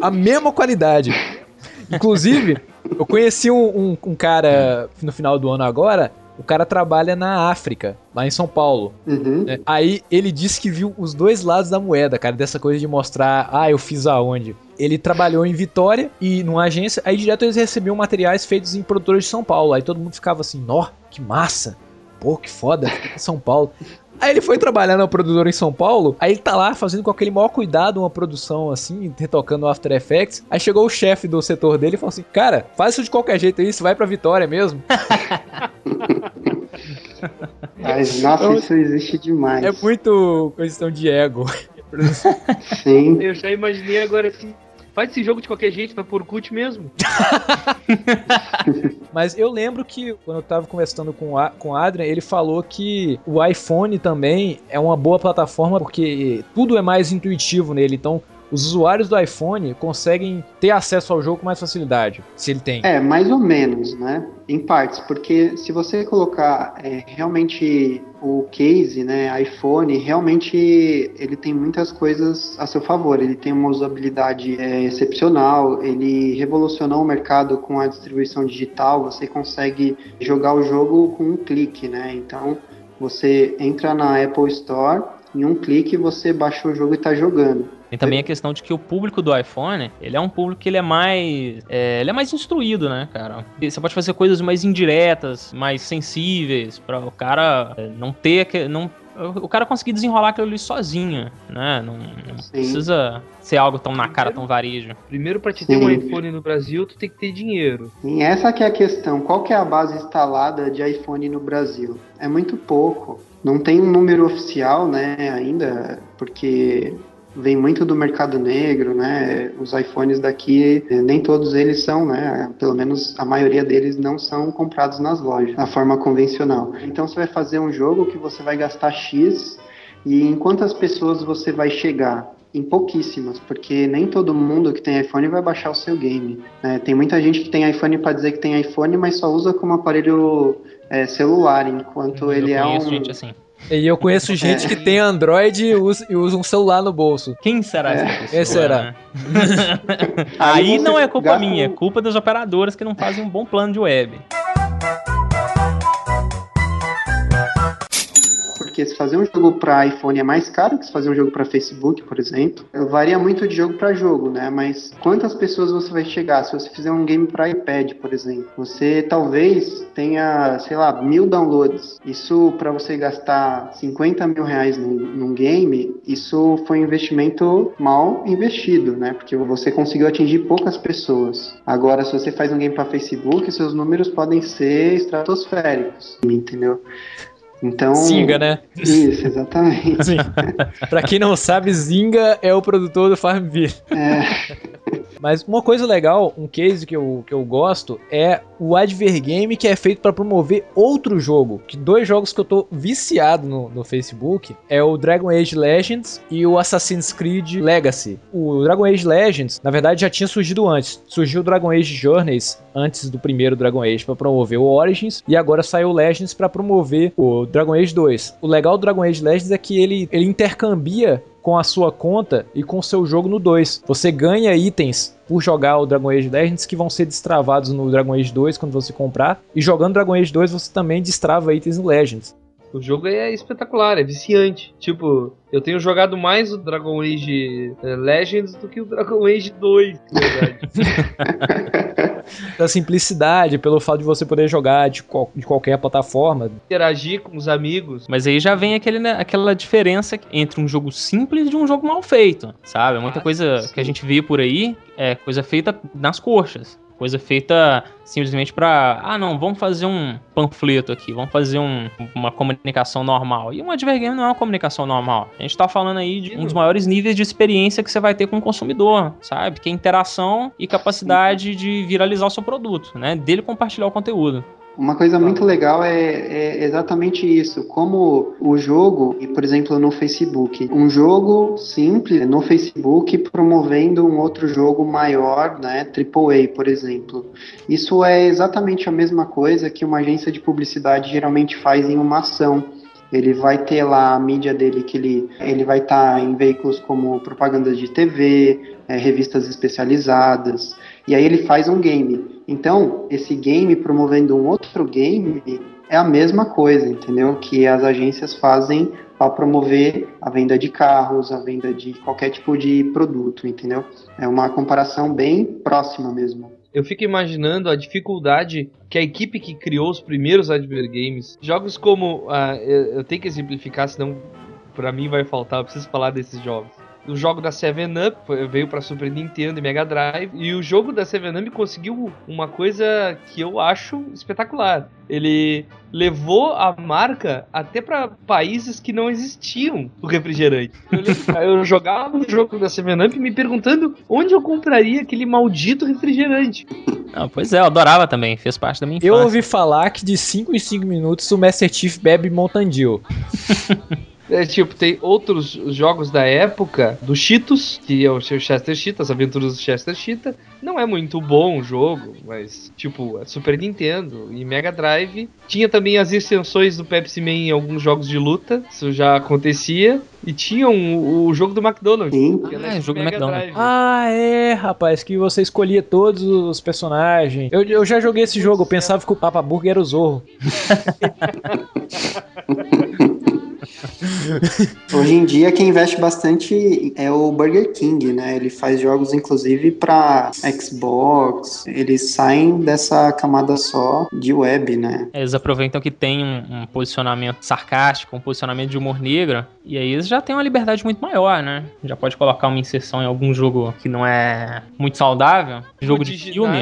a mesma qualidade. Inclusive, eu conheci um, um, um, cara no final do ano agora o cara trabalha na África, lá em São Paulo. Uhum. Né? Aí ele disse que viu os dois lados da moeda, cara, dessa coisa de mostrar, ah, eu fiz aonde. Ele trabalhou em Vitória e numa agência, aí direto eles recebiam materiais feitos em produtores de São Paulo. Aí todo mundo ficava assim, nó, que massa. Pô, que foda, São Paulo. Aí ele foi trabalhar na produtora em São Paulo, aí ele tá lá fazendo com aquele maior cuidado uma produção assim, retocando o After Effects. Aí chegou o chefe do setor dele e falou assim: Cara, faz isso de qualquer jeito aí, você vai pra Vitória mesmo. Mas, nossa, então, isso existe demais. É muito questão de ego. Sim. Eu já imaginei agora assim, Faz esse jogo de qualquer jeito, vai por cut mesmo. Mas eu lembro que quando eu tava conversando com, a, com o Adrian, ele falou que o iPhone também é uma boa plataforma porque tudo é mais intuitivo nele. Então, os usuários do iPhone conseguem ter acesso ao jogo com mais facilidade, se ele tem. É, mais ou menos, né? Em partes, porque se você colocar é, realmente o case, né, iPhone, realmente ele tem muitas coisas a seu favor. Ele tem uma usabilidade é, excepcional, ele revolucionou o mercado com a distribuição digital. Você consegue jogar o jogo com um clique, né? Então você entra na Apple Store, em um clique você baixa o jogo e está jogando. Tem também a questão de que o público do iPhone, ele é um público que ele é mais, é, ele é mais instruído, né, cara? E Você pode fazer coisas mais indiretas, mais sensíveis, para o cara é, não ter, que- não o cara conseguir desenrolar aquilo ali sozinho, né? Não, não precisa ser algo tão na cara, tão varejo. Primeiro, pra te ter Sim. um iPhone no Brasil, tu tem que ter dinheiro. E essa que é a questão. Qual que é a base instalada de iPhone no Brasil? É muito pouco. Não tem um número oficial, né, ainda, porque vem muito do mercado negro, né? Os iPhones daqui, eh, nem todos eles são, né? Pelo menos a maioria deles não são comprados nas lojas, da forma convencional. Então você vai fazer um jogo que você vai gastar X e em quantas pessoas você vai chegar? Em pouquíssimas, porque nem todo mundo que tem iPhone vai baixar o seu game. né? tem muita gente que tem iPhone para dizer que tem iPhone, mas só usa como aparelho eh, celular, enquanto ele Eu é conheço um. gente assim. E eu conheço gente que tem Android e usa, e usa um celular no bolso. Quem será essa pessoa? Quem será? né? Aí você não é culpa minha, é culpa das operadoras que não fazem um bom plano de web. Porque se fazer um jogo para iPhone é mais caro que se fazer um jogo para Facebook, por exemplo. Varia muito de jogo para jogo, né? Mas quantas pessoas você vai chegar se você fizer um game para iPad, por exemplo? Você talvez tenha, sei lá, mil downloads. Isso para você gastar 50 mil reais num, num game, isso foi um investimento mal investido, né? Porque você conseguiu atingir poucas pessoas. Agora, se você faz um game para Facebook, seus números podem ser estratosféricos, entendeu? Então, Zinga, né? isso, exatamente. Pra quem não sabe, Zinga é o produtor do Farmville. É, Mas uma coisa legal, um case que eu, que eu gosto é o Advergame que é feito pra promover outro jogo. Que dois jogos que eu tô viciado no, no Facebook é o Dragon Age Legends e o Assassin's Creed Legacy. O Dragon Age Legends, na verdade, já tinha surgido antes. Surgiu o Dragon Age Journeys antes do primeiro Dragon Age pra promover o Origins e agora saiu o Legends pra promover o Dragon Age 2. O legal do Dragon Age Legends é que ele, ele intercambia com a sua conta e com o seu jogo no 2. Você ganha itens por jogar o Dragon Age Legends que vão ser destravados no Dragon Age 2 quando você comprar. E jogando Dragon Age 2 você também destrava itens no Legends. O jogo é espetacular, é viciante. Tipo, eu tenho jogado mais o Dragon Age eh, Legends do que o Dragon Age 2, na verdade. Pela simplicidade, pelo fato de você poder jogar de, qual- de qualquer plataforma. Interagir com os amigos. Mas aí já vem aquele, né, aquela diferença entre um jogo simples e de um jogo mal feito, sabe? Muita Ah, coisa sim. que a gente vê por aí é coisa feita nas coxas. Coisa feita simplesmente pra. Ah, não, vamos fazer um panfleto aqui, vamos fazer um- uma comunicação normal. E um advergame não é uma comunicação normal. A gente tá falando aí de um dos maiores níveis de experiência que você vai ter com o consumidor, sabe? Que é interação e capacidade de viralizar o seu produto, né? Dele compartilhar o conteúdo. Uma coisa muito legal é, é exatamente isso, como o jogo, e por exemplo no Facebook, um jogo simples no Facebook promovendo um outro jogo maior, né, AAA, por exemplo. Isso é exatamente a mesma coisa que uma agência de publicidade geralmente faz em uma ação. Ele vai ter lá a mídia dele que ele, ele vai estar em veículos como propagandas de TV, eh, revistas especializadas, e aí ele faz um game. Então, esse game promovendo um outro game é a mesma coisa, entendeu? Que as agências fazem para promover a venda de carros, a venda de qualquer tipo de produto, entendeu? É uma comparação bem próxima mesmo. Eu fico imaginando a dificuldade que a equipe que criou os primeiros Adver Games, jogos como. ah, eu, tenho que exemplificar, senão pra mim vai faltar, eu preciso falar desses jogos. O jogo da 7-Up foi- veio pra Super Nintendo e Mega Drive, e o jogo da 7-Up conseguiu uma coisa que eu acho espetacular. Ele levou a marca até pra países que não existiam do refrigerante. Eu, jogava o jogo da 7-Up me perguntando onde eu compraria aquele maldito refrigerante. Não, pois é, eu adorava também, fez parte da minha infância. Eu ouvi falar que de 5 em 5 minutos o Master Chief bebe Mountain Dew. É, tipo, tem outros jogos da época, do Cheetos, que é o Chester Cheetah, as aventuras do Chester Cheetah. Não é muito bom o jogo, mas, tipo, é Super Nintendo e Mega Drive. Tinha também as extensões do Pepsi Man em alguns jogos de luta, isso já acontecia. E tinha um- o jogo do McDonald's. Sim. Ah, de jogo do McDonald's. Drive. Ah, é, rapaz, que você escolhia todos os personagens. Eu, eu já joguei esse jogo, eu pensava que o Papa Burger era o Zorro. Hoje em dia, quem investe bastante é o Burger King, né? Ele faz jogos, inclusive, para Xbox. Eles saem dessa camada só de web, né? Eles aproveitam que tem um, um posicionamento sarcástico, um posicionamento de humor negro, e aí eles já têm uma liberdade muito maior, né? Já pode colocar uma inserção em algum jogo que não é muito saudável. Jogo de, de filme.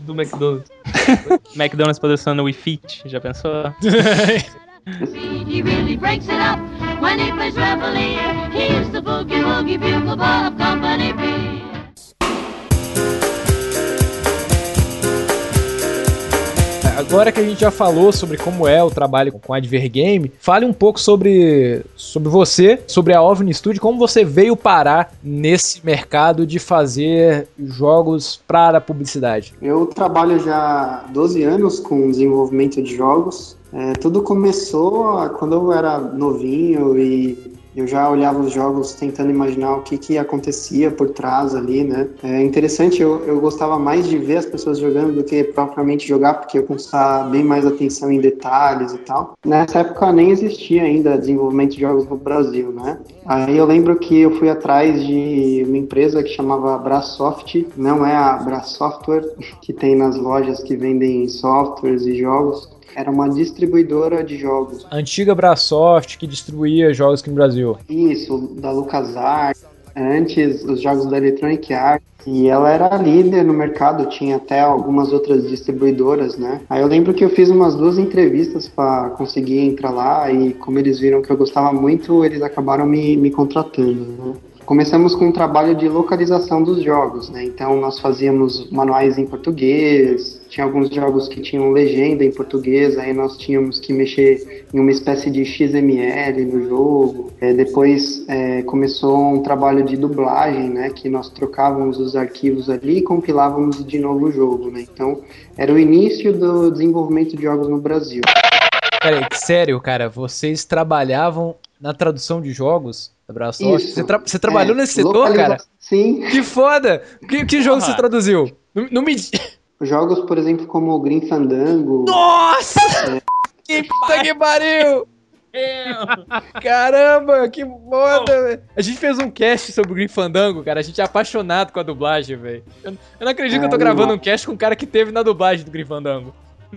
do McDonald's. McDonald's patrocinando o Wii Fit, já pensou? He really breaks it up when he plays reveille. He's the boogie woogie bugle boy of Company B. Agora que a gente já falou sobre como é o trabalho com a Advergame, fale um pouco sobre, sobre você, sobre a OVNI Studio, como você veio parar nesse mercado de fazer jogos para a publicidade. Eu trabalho já há 12 anos com desenvolvimento de jogos. É, tudo começou quando eu era novinho e eu já olhava os jogos tentando imaginar o que, que acontecia por trás ali, né? É interessante, eu, eu gostava mais de ver as pessoas jogando do que propriamente jogar, porque eu consigo bem mais atenção em detalhes e tal. Nessa época nem existia ainda desenvolvimento de jogos no Brasil, né? Aí eu lembro que eu fui atrás de uma empresa que chamava Brasoft, não é a Brasoftware, que tem nas lojas que vendem softwares e jogos, era uma distribuidora de jogos. Antiga Brasoft que distribuía jogos aqui no Brasil. Isso, da LucasArts. Antes, os jogos da Electronic Arts. E ela era líder no mercado, tinha até algumas outras distribuidoras, né? Aí eu lembro que eu fiz umas duas entrevistas para conseguir entrar lá e como eles viram que eu gostava muito, eles acabaram me, me contratando, né? Começamos com um trabalho de localização dos jogos, né? Então nós fazíamos manuais em português, tinha alguns jogos que tinham legenda em português, aí nós tínhamos que mexer em uma espécie de XML no jogo. É, depois é, começou um trabalho de dublagem, né? Que nós trocávamos os arquivos ali e compilávamos de novo o jogo, né? Então era o início do desenvolvimento de jogos no Brasil. Peraí, sério, cara, vocês trabalhavam na tradução de jogos Isso. Você, tra- você trabalhou É, nesse setor, localiza- cara? Sim. Que foda! Que, que jogo você traduziu? Não, não me. Jogos, por exemplo, como o Green Fandango. Nossa! Que puta que pariu! Caramba, que foda, velho. A gente fez um cast sobre o Green Fandango, cara. A gente é apaixonado com a dublagem, velho. Eu, eu não acredito que eu tô É, gravando não. um cast com um cara que teve na dublagem do Green Fandango.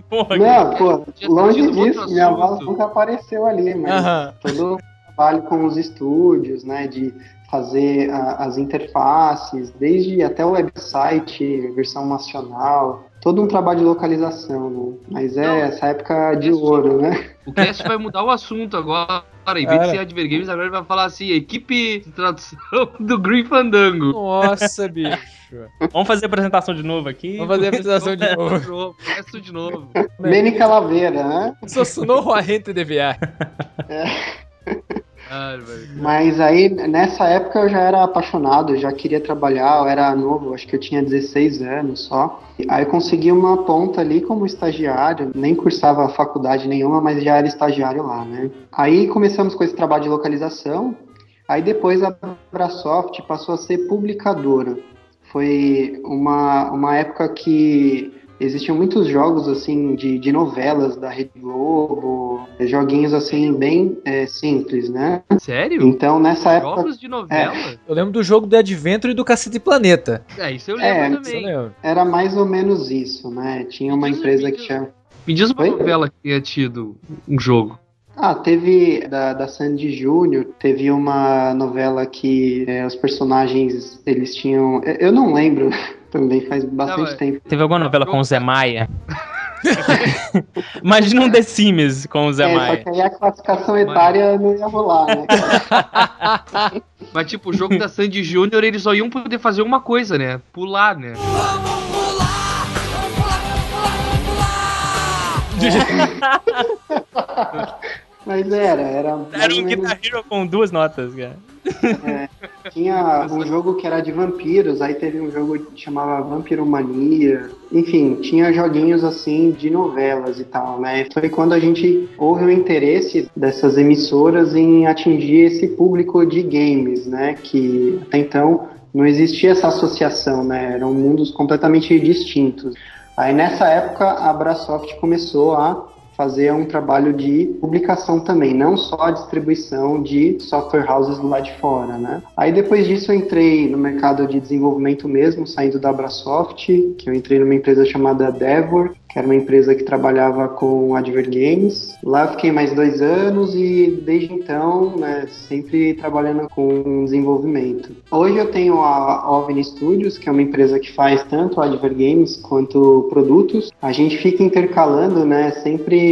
Porra, Não, pô, Tinha longe disso, minha voz nunca apareceu ali, mas Aham. todo trabalho com os estúdios, né, de fazer a- as interfaces, desde até o website, versão nacional, todo um trabalho de localização, né? Mas é Não, essa época de é ouro, né? O cast vai mudar o assunto agora. Em vez Cara. de ser Advergames, agora ele vai falar assim: equipe de tradução do Green Fandango. Nossa, bicho. Vamos fazer a apresentação de novo aqui. Vamos fazer a apresentação de novo. Tudo de novo. Beni Calaveira, né? Sou Sunou a gente de. Ah, velho. Mas aí, nessa época eu já era apaixonado, já queria trabalhar, eu era novo, acho que eu tinha 16 anos só. Aí eu consegui uma ponta ali como estagiário, nem cursava faculdade nenhuma, mas já era estagiário lá, né? Aí começamos com esse trabalho de localização, aí depois a Brasoft passou a ser publicadora. Foi uma, uma época que existiam muitos jogos assim de, de novelas da Rede Globo, joguinhos assim bem é, simples, né? Sério? Então nessa época Jogos de novela? Eu lembro do jogo do Adventure e do Cacete Planeta. É, isso eu É, lembro Isso eu também. lembro. era mais ou menos isso, né? Tinha uma empresa que tinha. Me diz uma Oi? novela que tenha tido um jogo. Ah, teve da, da Sandy Júnior, teve uma novela que é, os personagens eles tinham. eu- Eu não lembro também, faz bastante mas- tempo. Teve alguma novela com o Zé Maia? Imagina um The Sims com o Zé É, só Maia. que aí a classificação etária não ia rolar, né? Mas, tipo, o jogo da Sandy Júnior, eles só iam poder fazer uma coisa, né? Pular, né? Mas era, era. Era um menos Guitar Hero com duas notas, cara. Tinha um jogo que era de vampiros, aí teve um jogo que chamava Vampiromania. Enfim, tinha joguinhos assim de novelas e tal, né? Foi quando a gente houve o interesse dessas emissoras em atingir esse público de games, né? Que até então não existia essa associação, né? Eram mundos completamente distintos. Aí nessa época a Brasoft começou a fazer um trabalho de publicação também, não só a distribuição de software houses do lado de fora, né? Aí depois disso eu entrei no mercado de desenvolvimento mesmo, saindo da Abrasoft, que eu entrei numa empresa chamada Devor, que era uma empresa que trabalhava com Adver Games. Lá fiquei mais dois anos e desde então, né, sempre trabalhando com desenvolvimento. Hoje eu tenho a OVNI Studios, que é uma empresa que faz tanto Adver Games quanto produtos. A gente fica intercalando, né, sempre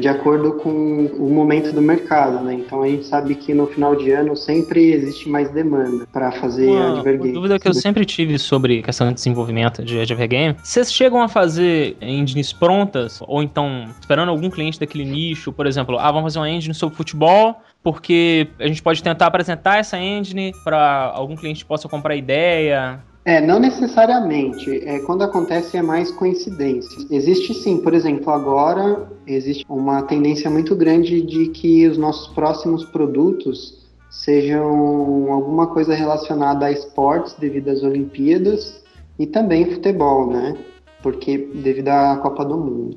de acordo com o momento do mercado, né? Então a gente sabe que no final de ano sempre existe mais demanda para fazer Uma, Adver uma Games. dúvida que eu sempre tive sobre questão de desenvolvimento de Adver Game. Vocês chegam a fazer engines prontas? Ou então, esperando algum cliente daquele nicho, por exemplo, ah, vamos fazer uma engine sobre futebol, porque a gente pode tentar apresentar essa engine para algum cliente possa comprar ideia. É, não necessariamente. É, quando acontece é mais coincidência. Existe sim, por exemplo, agora existe uma tendência muito grande de que os nossos próximos produtos sejam alguma coisa relacionada a esportes devido às Olimpíadas e também futebol, né? Porque devido à Copa do Mundo.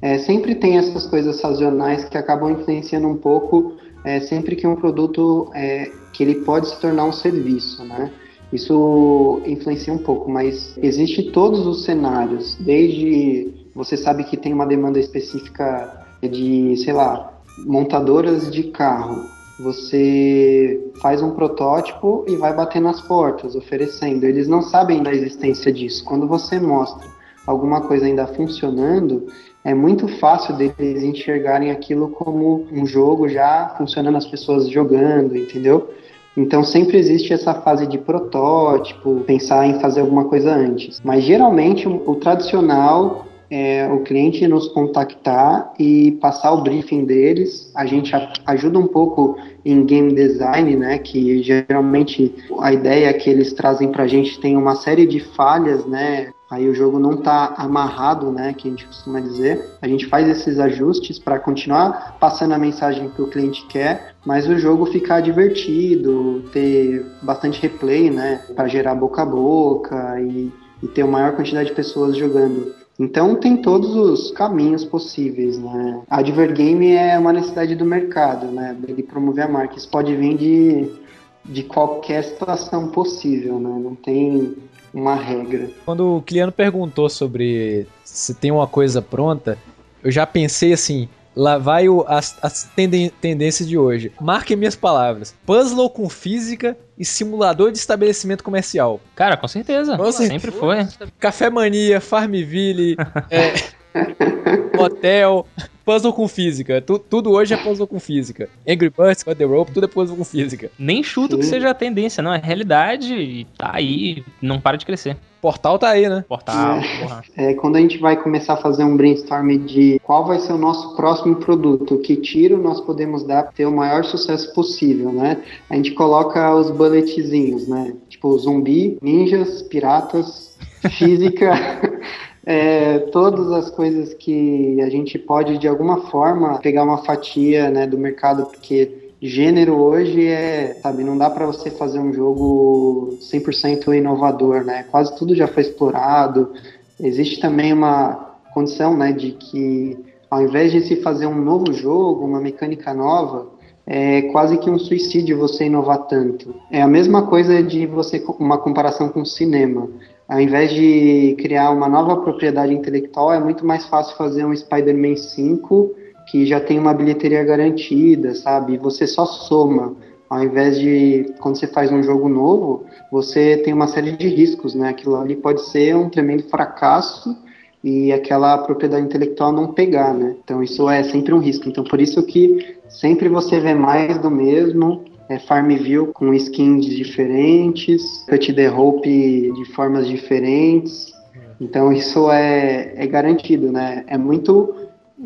É, sempre tem essas coisas sazonais que acabam influenciando um pouco é, sempre que um produto é, que ele pode se tornar um serviço, né? Isso influencia um pouco, mas existe todos os cenários, desde você sabe que tem uma demanda específica de, sei lá, montadoras de carro. Você faz um protótipo e vai bater nas portas, oferecendo. Eles não sabem da existência disso. Quando você mostra alguma coisa ainda funcionando, é muito fácil deles enxergarem aquilo como um jogo já funcionando, as pessoas jogando, entendeu? Então sempre existe essa fase de protótipo, pensar em fazer alguma coisa antes. Mas geralmente o, tradicional é o cliente nos contactar e passar o briefing deles. A gente a, ajuda um pouco em game design, né? Que geralmente a ideia que eles trazem para a gente tem uma série de falhas, né? Aí o jogo não está amarrado, né? Que a gente costuma dizer. A gente faz esses ajustes para continuar passando a mensagem que o cliente quer, mas o jogo ficar divertido, ter bastante replay, né? Para gerar boca a boca e, e ter uma maior quantidade de pessoas jogando. Então tem todos os caminhos possíveis, né? A Advergame é uma necessidade do mercado, né? Ele promover a marca. Isso pode vir de, de qualquer situação possível, né? Não tem uma regra. Quando o Cliano perguntou sobre se tem uma coisa pronta, eu já pensei assim, lá vai o, as, as tenden- tendências de hoje. Marquem minhas palavras. Puzzle com física e simulador de estabelecimento comercial. Cara, com certeza. Com certeza. Sempre foi. Café Mania, Farmville, é, hotel, puzzle com física. Tu- tudo hoje é puzzle com física. Angry Birds, Cut the Rope, tudo é puzzle com física. Nem chuto que seja a tendência, não. É realidade e tá aí, não para de crescer. Portal tá aí, né? Portal, porra. É, quando a gente vai começar a fazer um brainstorm de qual vai ser o nosso próximo produto, que tiro nós podemos dar para ter o maior sucesso possível, né? A gente coloca os bulletzinhos, né? Tipo zumbi, ninjas, piratas, física, é, todas as coisas que a gente pode de alguma forma pegar uma fatia, né, do mercado, porque gênero hoje é, sabe, não dá para você fazer um jogo 100% inovador, né? Quase tudo já foi explorado. Existe também uma condição, né, de que ao invés de se fazer um novo jogo, uma mecânica nova, é quase que um suicídio você inovar tanto. É a mesma coisa de você uma comparação com o cinema. Ao invés de criar uma nova propriedade intelectual, é muito mais fácil fazer um Spider-Man 5 que já tem uma bilheteria garantida, sabe? Você só soma. Ao invés de, quando você faz um jogo novo, você tem uma série de riscos, né? Aquilo ali pode ser um tremendo fracasso e aquela propriedade intelectual não pegar, né? Então isso é sempre um risco. Então por isso que sempre você vê mais do mesmo, é Farmville com skins diferentes, Cut the Rope de formas diferentes. Então isso é, é garantido, né? É muito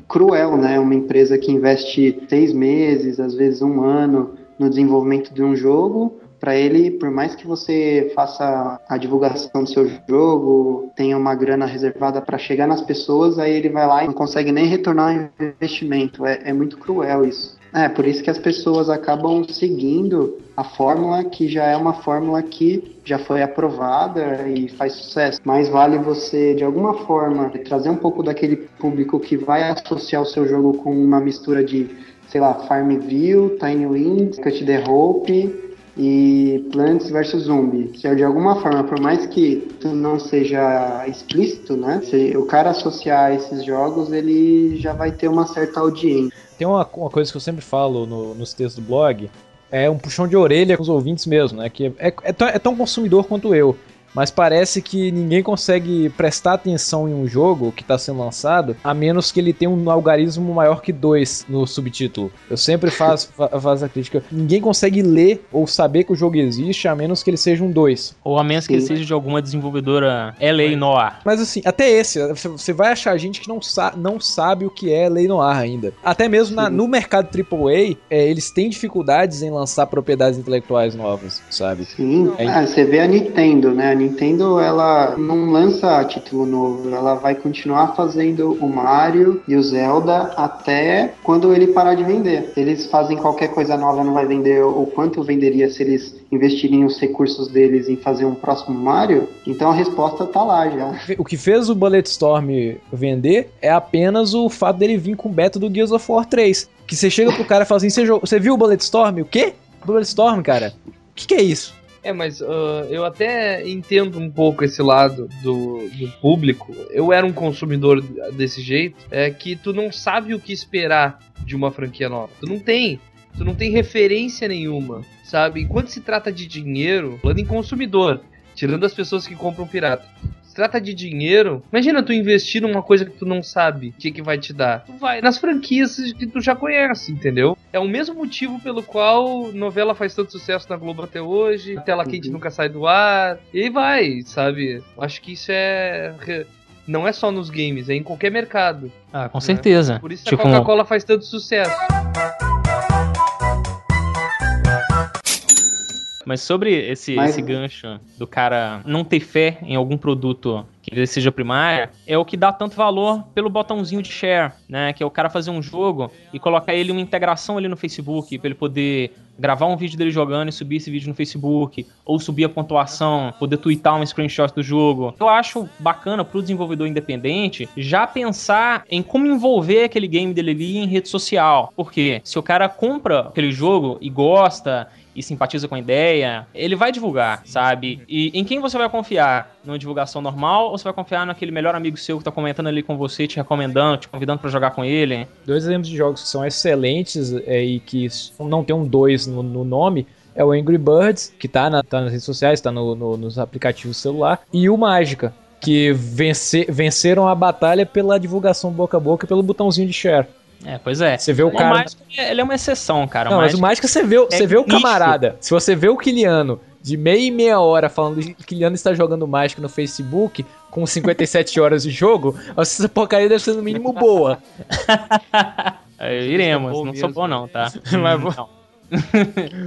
cruel, né? Uma empresa que investe seis meses, às vezes um ano, no desenvolvimento de um jogo, Para ele, por mais que você faça a divulgação do seu jogo, tenha uma grana reservada para chegar nas pessoas, aí ele vai lá e não consegue nem retornar o investimento. É, é muito cruel isso. É, por isso que as pessoas acabam seguindo a fórmula que já é uma fórmula que já foi aprovada e faz sucesso. Mais vale você, de alguma forma, trazer um pouco daquele público que vai associar o seu jogo com uma mistura de, sei lá, Farmville, Tiny Wings, Cut the Rope e Plants vs Zombie. Se de alguma forma, por mais que não seja explícito, né? Se o cara associar esses jogos, ele já vai ter uma certa audiência. Tem uma, uma coisa que eu sempre falo no- nos textos do blog, é um puxão de orelha com os ouvintes mesmo, né? Que é, é, é tão consumidor quanto eu. Mas parece que ninguém consegue prestar atenção em um jogo que está sendo lançado, a menos que ele tenha um algarismo maior que 2 no subtítulo. Eu sempre faço, fa- faço a crítica. Ninguém consegue ler ou saber que o jogo existe, a menos que ele seja um 2. Ou a menos que ele seja de alguma desenvolvedora LA Noir. Mas assim, até esse, você vai achar gente que não, sa não sabe o que é Lei Noir ainda. Até mesmo na- no mercado AAA, é, eles têm dificuldades em lançar propriedades intelectuais novas, sabe? Sim, É. Ah, você vê a Nintendo, né? Nintendo ela não lança título novo, ela vai continuar fazendo o Mario e o Zelda até quando ele parar de vender. Eles fazem qualquer coisa nova, não vai vender o quanto venderia se eles investirem os recursos deles em fazer um próximo Mario. Então a resposta tá lá já. O que fez o Bulletstorm vender é apenas o fato dele vir com o beta do Gears of War 3. Que você chega pro cara e fala assim: "Você jogou- você viu o Bulletstorm? O quê? Bulletstorm, cara? O que, que é isso? É, mas ah, eu até entendo um pouco esse lado do, do público. Eu era um consumidor desse jeito, é que tu não sabe o que esperar de uma franquia nova. Tu não tem. Tu não tem referência nenhuma, sabe? Enquanto se trata de dinheiro, falando em consumidor, tirando as pessoas que compram pirata. Trata de dinheiro, imagina tu investir numa coisa que tu não sabe o que, que vai te dar. Tu vai nas franquias que tu já conhece, entendeu? É o mesmo motivo pelo qual novela faz tanto sucesso na Globo até hoje, tela quente Uhum. nunca sai do ar, e vai, sabe? Acho que isso é. Não é só nos games, é em qualquer mercado. Ah, com certeza. Por isso tipo, a Coca-Cola faz tanto sucesso. Mas sobre esse, Mas- esse gancho do cara não ter fé em algum produto que ele seja primária, é o que dá tanto valor pelo botãozinho de share, né? Que é o cara fazer um jogo e colocar ele uma integração ali no Facebook, pra ele poder gravar um vídeo dele jogando e subir esse vídeo no Facebook, ou subir a pontuação, poder twittar um screenshot do jogo. Eu acho bacana pro desenvolvedor independente já pensar em como envolver aquele game dele ali em rede social. Porque se o cara compra aquele jogo e gosta e simpatiza com a ideia, ele vai divulgar, sabe? E em quem você vai confiar? Numa divulgação normal ou você vai confiar naquele melhor amigo seu que tá comentando ali com você, te recomendando, te convidando pra jogar com ele? Dois exemplos de jogos que são excelentes é, e que não tem um 2 no, no nome é o Angry Birds, que tá, na- tá nas redes sociais, tá no- no- nos aplicativos celular, e o Mágica, que vence- venceram a batalha pela divulgação boca a boca e pelo botãozinho de share. É, pois é. Você vê o O cara. Mágico, ele é uma exceção, cara. Não, o mas o Mágico- Mágica você vê, você vê o camarada. Se você vê o Kiliano de meia e meia hora falando que Kiliano está jogando Mágica no Facebook com 57 horas de jogo, essa porcaria deve ser no mínimo boa. É, iremos, bom não sou bom não, tá? Mas Não.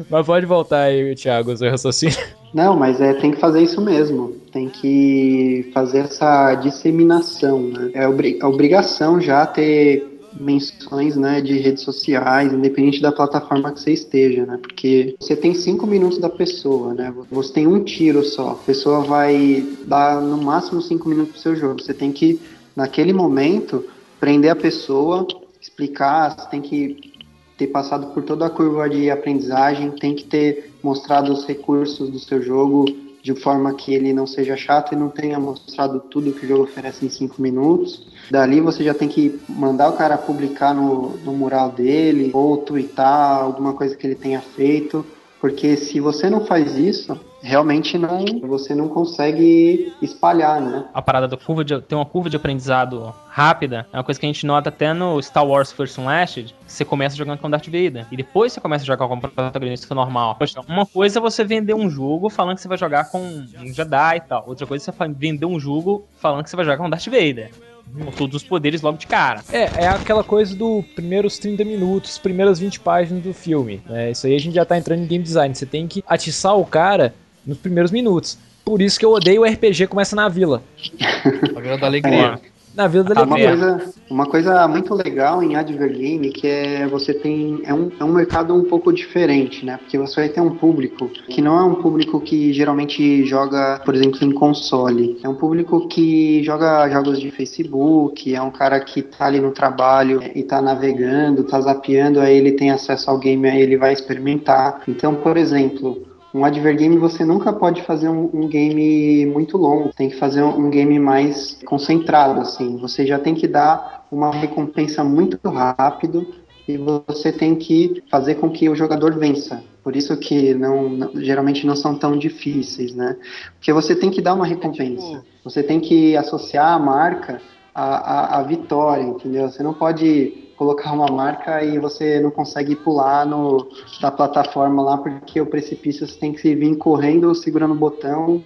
Mas pode voltar aí, Thiago, o seu raciocínio. Não, mas é, tem que fazer isso mesmo. Tem que fazer essa disseminação, né? É obri- a obrigação já ter menções né, de redes sociais, independente da plataforma que você esteja, né? Porque você tem cinco minutos da pessoa, né? Você tem um tiro só. A pessoa vai dar no máximo cinco minutos pro seu jogo. Você tem que, naquele momento, prender a pessoa, explicar, você tem que ter passado por toda a curva de aprendizagem, tem que ter mostrado os recursos do seu jogo de forma que ele não seja chato e não tenha mostrado tudo que o jogo oferece em 5 minutos. Dali você já tem que mandar o cara publicar no, no mural dele ou twittar alguma coisa que ele tenha feito, porque se você não faz isso, realmente não você não consegue espalhar, né? A parada da curva de ter uma curva de aprendizado rápida é uma coisa que a gente nota até no Star Wars First Unleashed. Você começa jogando com Darth Vader e depois você começa a jogar com o protagonista normal. Uma coisa é você vender um jogo falando que você vai jogar com um Jedi e tal. Outra coisa é você vender um jogo falando que você vai jogar com Darth Vader. Com todos os poderes logo de cara. É, é aquela coisa do primeiros 30 minutos, primeiras 20 páginas do filme. Né? Isso aí a gente já tá entrando em game design. Você tem que atiçar o cara nos primeiros minutos. Por isso que eu odeio o RPG começa na vila. A Vila da Alegria. Na vila da Ah, Uma coisa, uma coisa muito legal em Advergame que é você tem é um, é um mercado um pouco diferente, né? Porque você vai ter um público que não é um público que geralmente joga, por exemplo, em console. É um público que joga jogos de Facebook, é um cara que tá ali no trabalho e tá navegando, tá zapeando, aí ele tem acesso ao game, aí ele vai experimentar. Então, por exemplo, um advergame você nunca pode fazer um, um game muito longo, tem que fazer um, um game mais concentrado, assim. Você já tem que dar uma recompensa muito rápido e você tem que fazer com que o jogador vença. Por isso que não, não- geralmente não são tão difíceis, né? Porque você tem que dar uma recompensa. Você tem que associar a marca à, à, à vitória, entendeu? Você não pode colocar uma marca e você não consegue pular no, da plataforma lá porque o precipício você tem que vir correndo, segurando o botão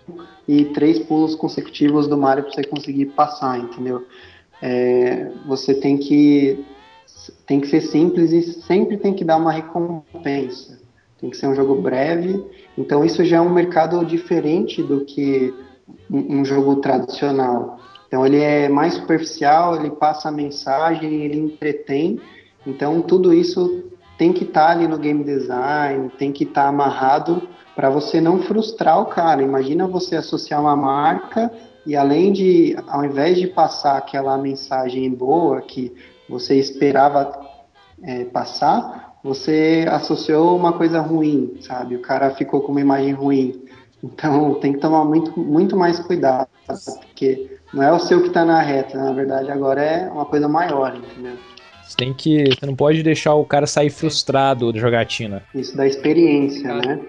e três pulos consecutivos do Mario para você conseguir passar, entendeu? É, você tem que tem que ser simples e sempre tem que dar uma recompensa. Tem que ser um jogo breve. Então isso já é um mercado diferente do que um, um jogo tradicional. Então ele é mais superficial, ele passa a mensagem, ele entretém. Então tudo isso tem que estar ali no game design, tem que estar amarrado para você não frustrar o cara. Imagina você associar uma marca e além de, ao invés de passar aquela mensagem boa que você esperava é, passar, você associou uma coisa ruim, sabe? O cara ficou com uma imagem ruim. Então tem que tomar muito, muito mais cuidado, porque não é o seu que está na reta, na verdade agora é uma coisa maior, entendeu? Você tem que. Você não pode deixar o cara sair frustrado da jogatina. Isso da experiência, né?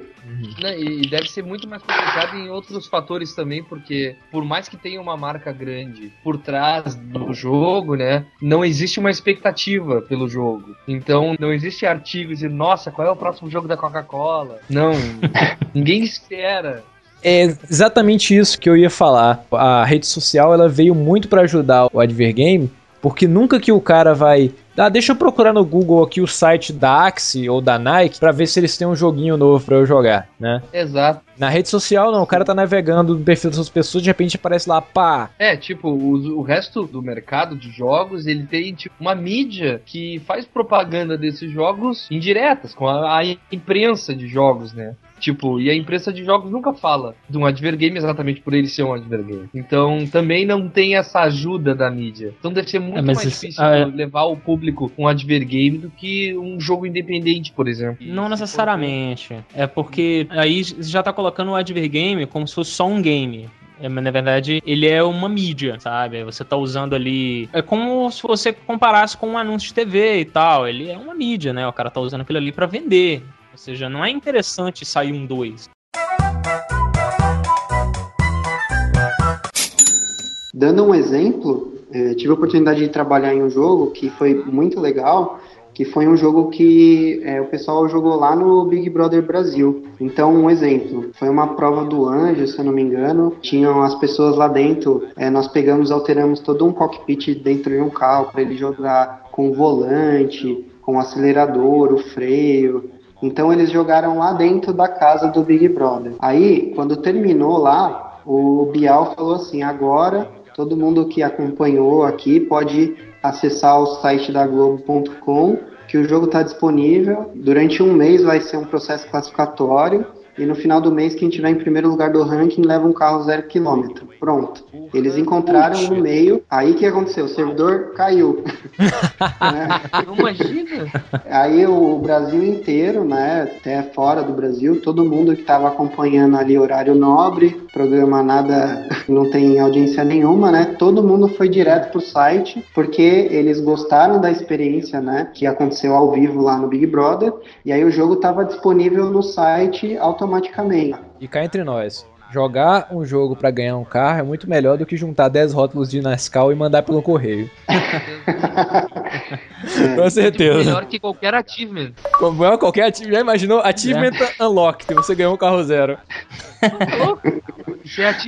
Né, E deve ser muito mais complicado em outros fatores também, porque por mais que tenha uma marca grande por trás do jogo, né, não existe uma expectativa pelo jogo. Então não existe artigo dizendo, nossa, qual é o próximo jogo da Coca-Cola? Não, ninguém espera. É exatamente isso que eu ia falar. A rede social ela veio muito para ajudar o Advergame, porque nunca que o cara vai. Ah, deixa eu procurar no Google aqui o site da Axie ou da Nike pra ver se eles têm um joguinho novo pra eu jogar, né? Exato. Na rede social não, o cara tá navegando no perfil dessas pessoas de repente aparece lá, pá, É, tipo, o, o resto do mercado de jogos, ele tem tipo, uma mídia que faz propaganda desses jogos indiretas, com a, a imprensa de jogos, né? Tipo, e a imprensa de jogos nunca fala de um advergame exatamente por ele ser um advergame. Então, também não tem essa ajuda da mídia. Então deve ser muito É, mais isso- difícil ah, é. levar o público um advergame do que um jogo independente, por exemplo. Não necessariamente. É porque aí já tá colocando o Advergame como se fosse só um game. É, mas na verdade, ele é uma mídia, sabe? Você tá usando ali. É como se você comparasse com um anúncio de TV e tal. Ele é uma mídia, né? O cara tá usando aquilo ali pra vender. Ou seja, não é interessante sair um 2. Dando um exemplo, eh, tive a oportunidade de trabalhar em um jogo que foi muito legal, que foi um jogo que eh, o pessoal jogou lá no Big Brother Brasil. Então, um exemplo, foi uma prova do anjo, se eu não me engano, tinham as pessoas lá dentro, eh, nós pegamos, alteramos todo um cockpit dentro de um carro para ele jogar com o volante, com o acelerador, o freio, então eles jogaram lá dentro da casa do Big Brother. Aí, quando terminou lá, o Bial falou assim: agora todo mundo que acompanhou aqui pode acessar o site da Globo.com, que o jogo está disponível. Durante um mês vai ser um processo classificatório. E no final do mês, quem tiver em primeiro lugar do ranking leva um carro zero quilômetro. Pronto. Eles encontraram no meio. Aí o que aconteceu? O servidor caiu. Imagina! Aí o Brasil inteiro, né, até fora do Brasil, todo mundo que estava acompanhando ali horário nobre, programa nada, não tem audiência nenhuma, né? Todo mundo foi direto pro site porque eles gostaram da experiência, né, que aconteceu ao vivo lá no Big Brother, e aí o jogo estava disponível no site automaticamente. E cá entre nós. Jogar um jogo pra ganhar um carro é muito melhor do que juntar 10 rótulos de Nescau e mandar pelo correio. Com certeza. Melhor que qualquer achievement. Como é qualquer achievement, já imaginou? Achievement Unlocked, você ganhou um carro zero. É.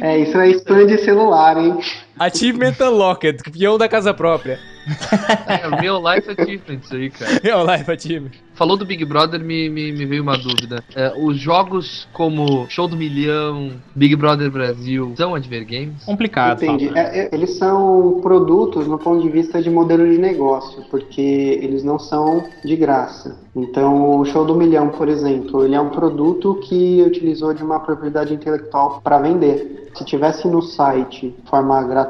É, isso é spam de celular, hein? Achievement Unlocked, peão da casa própria. É, Real Life Achievement isso aí, cara. Real Life Achievement. Falou do Big Brother, me, me, me veio uma dúvida. É, os jogos como Show do Milhão, Big Brother Brasil, são Advergames? Complicado. Entendi. É, é, eles são produtos no ponto de vista de modelo de negócio, porque eles não são de graça. Então, o Show do Milhão, por exemplo, ele é um produto que utilizou de uma propriedade intelectual para vender. Se tivesse no site de forma gratuita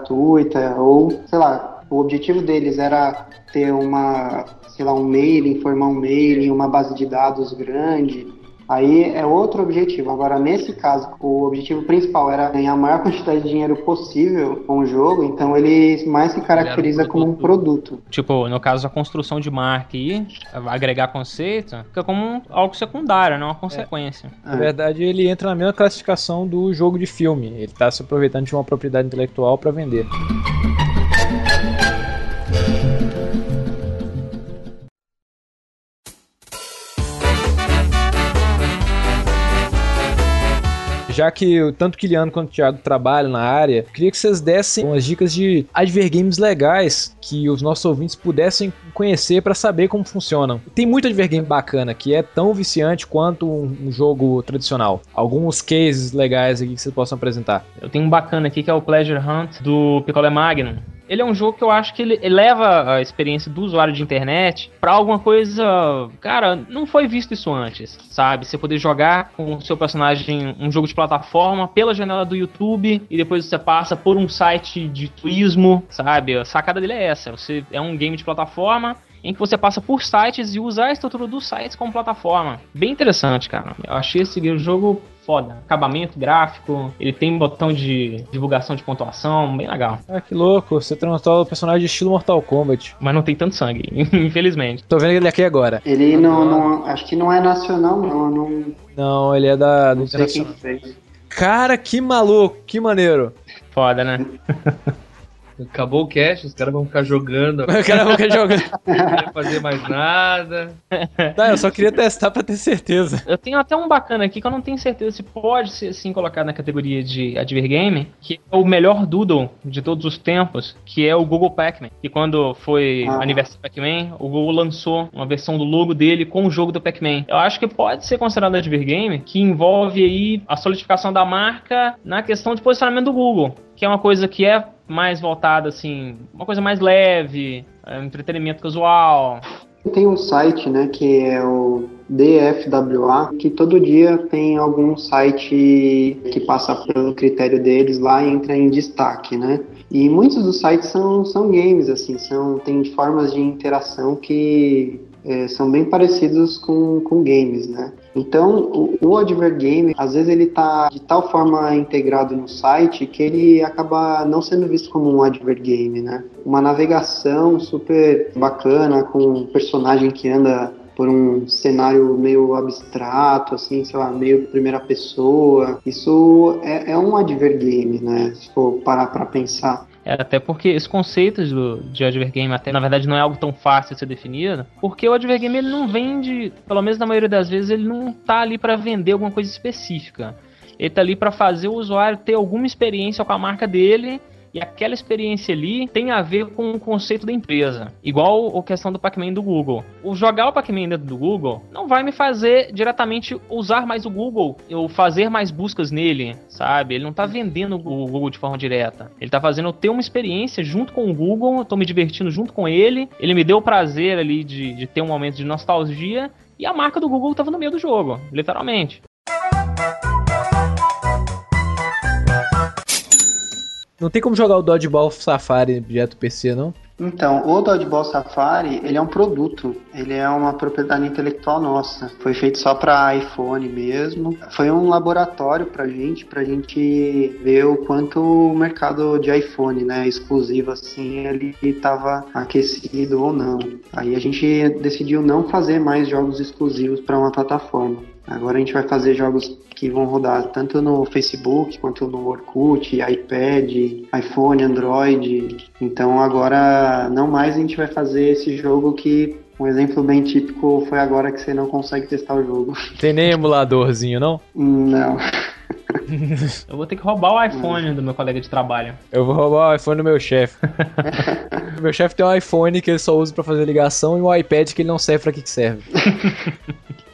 ou, sei lá, o objetivo deles era ter uma, sei lá, um mailing, formar um mailing, uma base de dados grande. Aí é outro objetivo. Agora, nesse caso, o objetivo principal era ganhar a maior quantidade de dinheiro possível com o jogo, então ele mais se caracteriza como um produto. Tipo, no caso da construção de marca e agregar conceito, fica como um- algo secundário, não uma consequência. Na verdade, ele entra na mesma classificação do jogo de filme. Ele tá se aproveitando de uma propriedade intelectual para vender. Já que tanto o Kiliano quanto o Thiago trabalham na área, queria que vocês dessem umas dicas de advergames legais que os nossos ouvintes pudessem conhecer para saber como funcionam. Tem muito advergame bacana que é tão viciante quanto um, jogo tradicional. Alguns cases legais aqui que vocês possam apresentar. Eu tenho um bacana aqui que é o Pleasure Hunt do Piccolo Magnum. Ele é um jogo que eu acho que ele eleva a experiência do usuário de internet pra alguma coisa. Cara, não foi visto isso antes, sabe? Você poder jogar com o seu personagem um jogo de plataforma pela janela do YouTube e depois você passa por um site de turismo, sabe? A sacada dele é essa. Você é um game de plataforma em que você passa por sites e usa a estrutura dos sites como plataforma. Bem interessante, cara. Eu achei esse jogo foda. Acabamento gráfico, ele tem botão de divulgação de pontuação, bem legal. Ah, que louco, você transforma o personagem de estilo Mortal Kombat. Mas não tem tanto sangue, infelizmente. Tô vendo ele aqui agora. Ele não, não- acho que não é nacional, não. Não, Não, ele é da do não sei quem fez. Cara, que maluco, que maneiro. Foda, né? Acabou o cash, os caras vão ficar jogando, O cara não quer jogar. não querem fazer mais nada. Tá, eu só queria testar pra ter certeza. Eu tenho até um bacana aqui que eu não tenho certeza se pode ser assim colocado na categoria de Advergame, que é o melhor doodle de todos os tempos, que é o Google Pac-Man. E quando foi Ah. aniversário do Pac-Man, o Google lançou uma versão do logo dele com o jogo do Pac-Man. Eu acho que pode ser considerado Advergame, que envolve aí a solidificação da marca na questão de posicionamento do Google, que é uma coisa que é mais voltada assim, uma coisa mais leve, é, entretenimento casual, Tem um site, né, que é o DFWA, que todo dia tem algum site que passa pelo critério deles lá e entra em destaque, né? E muitos dos sites são, são games, assim, são, tem formas de interação que é, são bem parecidos com, com games, né? Então, o, o Advergame, às vezes ele tá de tal forma integrado no site que ele acaba não sendo visto como um Advergame, né? Uma navegação super bacana, com um personagem que anda por um cenário meio abstrato, assim, sei lá, meio primeira pessoa. Isso é, é um Advergame, né? Se for parar pra pensar. É, até porque esse conceito do, de advergame, até na verdade não é algo tão fácil de ser definido, porque o advergame ele não vende, pelo menos na maioria das vezes, ele não tá ali para vender alguma coisa específica. Ele tá ali para fazer o usuário ter alguma experiência com a marca dele e aquela experiência ali tem a ver com o conceito da empresa. Igual a questão do Pac-Man do Google. O jogar o Pac-Man dentro do Google não vai me fazer diretamente usar mais o Google ou fazer mais buscas nele, sabe? Ele não tá vendendo o Google de forma direta. Ele tá fazendo eu ter uma experiência junto com o Google, eu tô me divertindo junto com ele. Ele me deu o prazer ali de, de ter um momento de nostalgia. E a marca do Google tava no meio do jogo, literalmente. Não tem como jogar o Dodgeball Safari direto PC, não? Então, o Dodgeball Safari, ele é um produto, ele é uma propriedade intelectual nossa. Foi feito só para iPhone mesmo. Foi um laboratório pra gente, pra gente ver o quanto o mercado de iPhone, né, exclusivo assim, ele estava aquecido ou não. Aí a gente decidiu não fazer mais jogos exclusivos para uma plataforma. Agora a gente vai fazer jogos que vão rodar tanto no Facebook quanto no Orkut, iPad, iPhone, Android. Então agora não mais a gente vai fazer esse jogo que um exemplo bem típico foi agora que você não consegue testar o jogo. Tem nem emuladorzinho, não? Não. Eu vou ter que roubar o iPhone do meu colega de trabalho. Eu vou roubar o iPhone do meu chefe. meu chefe tem um iPhone que ele só usa pra fazer ligação e um iPad que ele não serve pra que que serve.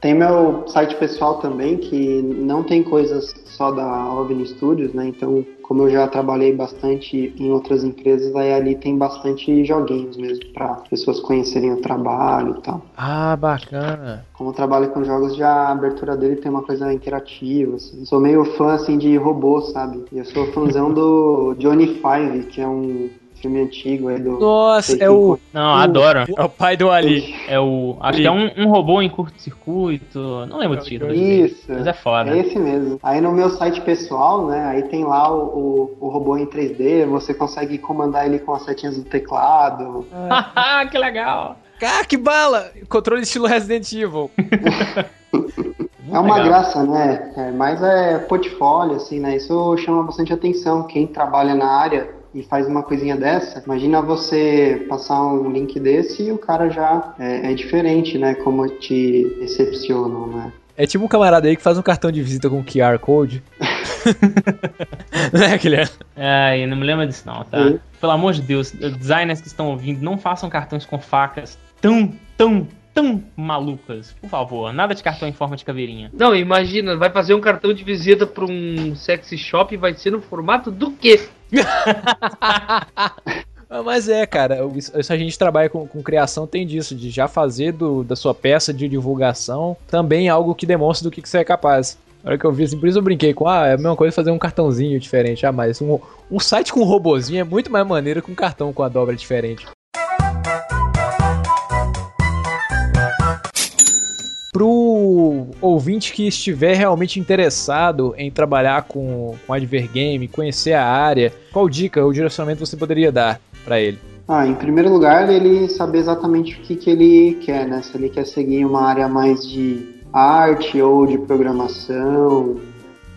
Tem meu site pessoal também, que não tem coisas só da OVNI Studios, né? Então, como eu já trabalhei bastante em outras empresas, aí ali tem bastante joguinhos mesmo, para pessoas conhecerem o trabalho e tal. Ah, bacana. Como eu trabalho com jogos, já a abertura dele tem uma coisa interativa, assim. Sou meio fã, assim, de robô, sabe? E eu sou fãzão do Johnny Five, que é um filme antigo aí do... Nossa, é o. Não, adoro. É o pai do Ali. É o. Acho que é um, um robô em curto-circuito. Não lembro o título. Isso. Mas é foda. É esse mesmo. Aí no meu site pessoal, né, aí tem lá o, o, o robô em 3D, você consegue comandar ele com as setinhas do teclado. que legal. Ah, que bala! Controle estilo Resident Evil. É uma legal. graça, né? É, mas é portfólio, assim, né? Isso chama bastante atenção. Quem trabalha na área e faz uma coisinha dessa, imagina você passar um link desse e o cara já é, é diferente, né? Como te decepcionam, né? É tipo um camarada aí que faz um cartão de visita com QR Code. né, Guilherme? Ai, não me lembra disso não, tá? Sim. Pelo amor de Deus, designers que estão ouvindo, não façam cartões com facas tão, tão, tão malucas. Por favor, nada de cartão em forma de caveirinha. Não, imagina, vai fazer um cartão de visita pra um sexy shop e vai ser no formato do quê? Ah, Mas é, cara, isso a gente trabalha com, com criação, tem disso, de já fazer do, da sua peça de divulgação também algo que demonstre do que, que você é capaz. Na hora que eu vi assim, por isso eu brinquei com, ah, é a mesma coisa fazer um cartãozinho diferente. Ah, mas um, um site com um robozinho é muito mais maneiro que um cartão com a dobra diferente. Pro ouvinte que estiver realmente interessado em trabalhar com, com Advergame, conhecer a área, qual dica ou direcionamento você poderia dar pra ele? Ah, em primeiro lugar, ele saber exatamente o que, que ele quer, né? Se ele quer seguir uma área mais de arte ou de programação,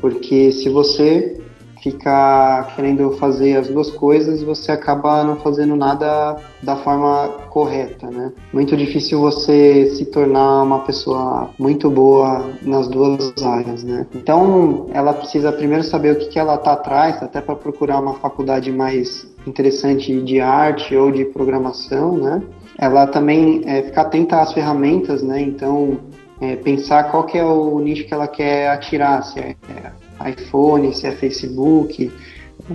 porque se você ficar querendo fazer as duas coisas, você acaba não fazendo nada da forma correta, né? Muito difícil você se tornar uma pessoa muito boa nas duas áreas, né? Então, ela precisa primeiro saber o que, que ela tá atrás, até para procurar uma faculdade mais interessante de arte ou de programação, né? Ela também é, ficar atenta às ferramentas, né? Então, é, pensar qual que é o nicho que ela quer atirar, se é, iPhone, se é Facebook.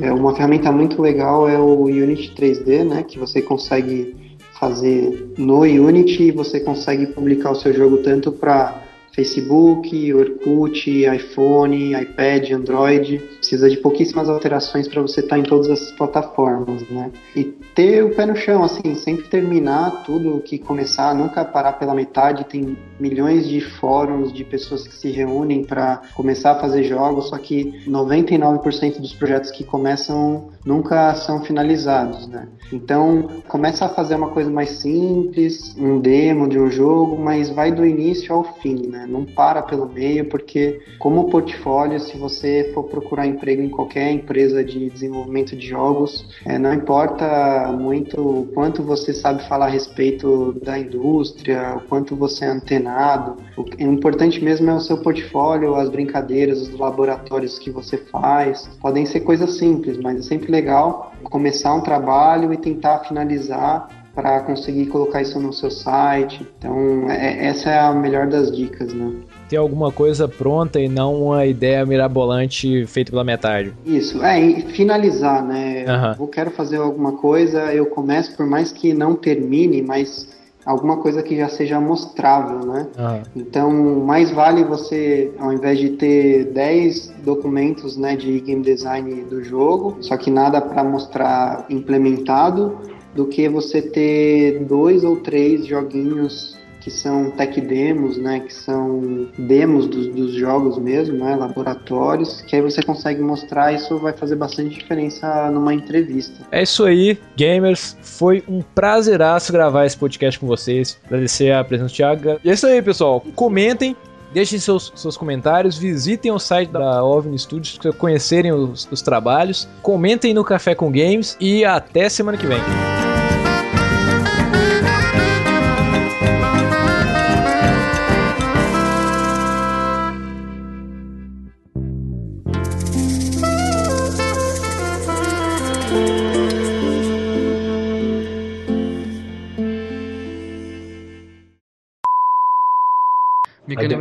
É, uma ferramenta muito legal é o Unity 3D, né? Que você consegue fazer no Unity e você consegue publicar o seu jogo tanto para Facebook, Orkut, iPhone, iPad, Android. Precisa de pouquíssimas alterações para você estar em todas essas plataformas, né? E ter o pé no chão, assim, sempre terminar tudo que começar, nunca parar pela metade. Tem milhões de fóruns de pessoas que se reúnem para começar a fazer jogos, só que 99% dos projetos que começam nunca são finalizados, né? Então, começa a fazer uma coisa mais simples, um demo de um jogo, mas vai do início ao fim, né? Não para pelo meio, porque como portfólio, se você for procurar emprego em qualquer empresa de desenvolvimento de jogos, é, não importa muito o quanto você sabe falar a respeito da indústria, o quanto você é antenado. O o importante mesmo é o seu portfólio, as brincadeiras, os laboratórios que você faz. Podem ser coisas simples, mas é sempre legal começar um trabalho e tentar finalizar para conseguir colocar isso no seu site. Então, é- essa é a melhor das dicas, né? Ter alguma coisa pronta e não uma ideia mirabolante feita pela metade. Isso, é, e finalizar, né? Aham. Eu quero fazer alguma coisa, eu começo, por mais que não termine, mas alguma coisa que já seja mostrável, né? Aham. Então, mais vale você, ao invés de ter 10 documentos né, de game design do jogo, só que nada para mostrar implementado, do que você ter dois ou três joguinhos que são tech demos, né, que são demos dos, dos jogos mesmo, né, laboratórios, que aí você consegue mostrar, isso vai fazer bastante diferença numa entrevista. É isso aí, gamers. Foi um prazeraço gravar esse podcast com vocês. Agradecer a presença do Thiago. E é isso aí, pessoal. Comentem. Deixem seus, seus comentários, visitem o site da OVNI Studios para conhecerem os, os trabalhos. Comentem no Café com Games e até semana que vem.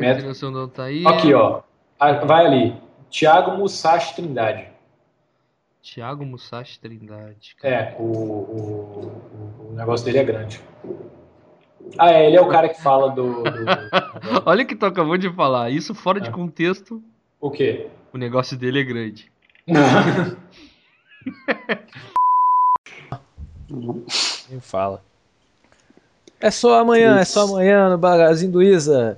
Financiação não tá aí. Aqui, ó. Vai ali. Thiago Musashi Trindade. Thiago Musashi Trindade. É, o, o, o- negócio dele é grande. Ah, é, ele é o cara que fala do. do- Olha o que tu acabou de falar. Isso fora de Ah. contexto, o quê? o negócio dele é grande. Nem fala. É só amanhã, é só amanhã no Bagazinho do Isa.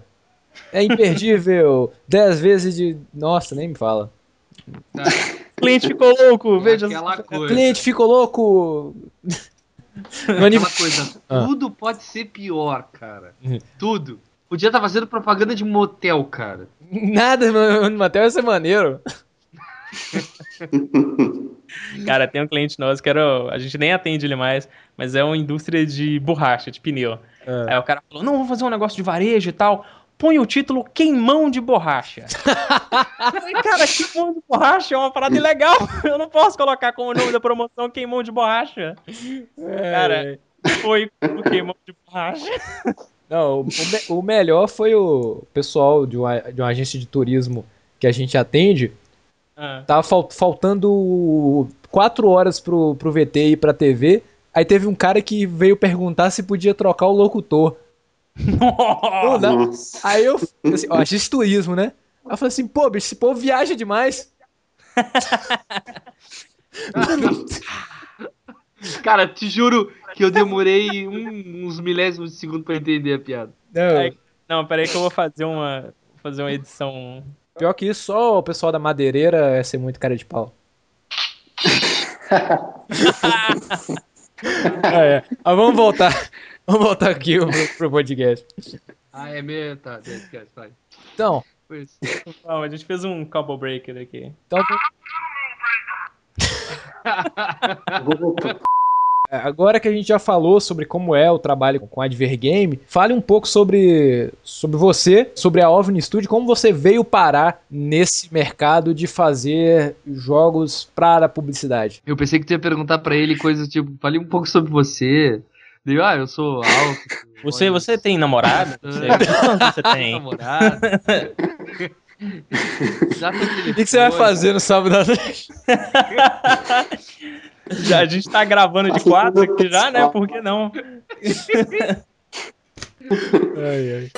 É imperdível. 10 vezes de. Nossa, nem me fala. O cliente ficou louco, veja. Aquela coisa. cliente ficou louco. No anim- Aquela coisa. Ah. Tudo pode ser pior, cara. Uhum. Tudo. Podia estar fazendo propaganda de motel, cara. Nada, mano. Matheus vai ser maneiro. Cara, tem um cliente nosso que era. A gente nem atende ele mais, mas é uma indústria de borracha, de pneu. É. Aí o cara falou: não, vamos fazer um negócio de varejo e tal. Põe o título Queimão de Borracha. Falei, cara, queimão de borracha é uma parada ilegal. Eu não posso colocar como nome da promoção Queimão de Borracha. Cara, foi o Queimão de Borracha. Não, o, o melhor foi o pessoal de uma, de uma agência de turismo que a gente atende. Ah. Tava fal- faltando quatro horas pro, pro VT ir pra TV. Aí teve um cara que veio perguntar se podia trocar o locutor. Nossa. Aí eu, assim, ó, de turismo, né? Aí eu falei assim, pô, bicho, esse povo viaja demais. Cara, te juro que eu demorei um- uns milésimos de segundo pra entender a piada. Não, Aí- Não, peraí que eu vou fazer uma, vou fazer uma edição. pior que isso, só o pessoal da madeireira é ser muito cara de pau. é, é. Mas vamos voltar. Vamos voltar aqui pro, pro podcast. Ah, é mesmo? Tá, esquece, vai. Então. Não, a gente fez um combo breaker aqui. então É, Agora que a gente já falou sobre como é o trabalho com a Advergame, fale um pouco sobre, sobre você, sobre a OVNI Studio, como você veio parar nesse mercado de fazer jogos para a publicidade. Eu pensei que tu ia perguntar pra ele coisas tipo, fale um pouco sobre você. Deu, ah, eu sou alto. Você, você tem namorada? Você, você tem? tem O que, que você vai fazer no sábado à noite? Já, a gente tá gravando de quatro aqui já, né? Por que não? Ai, ai.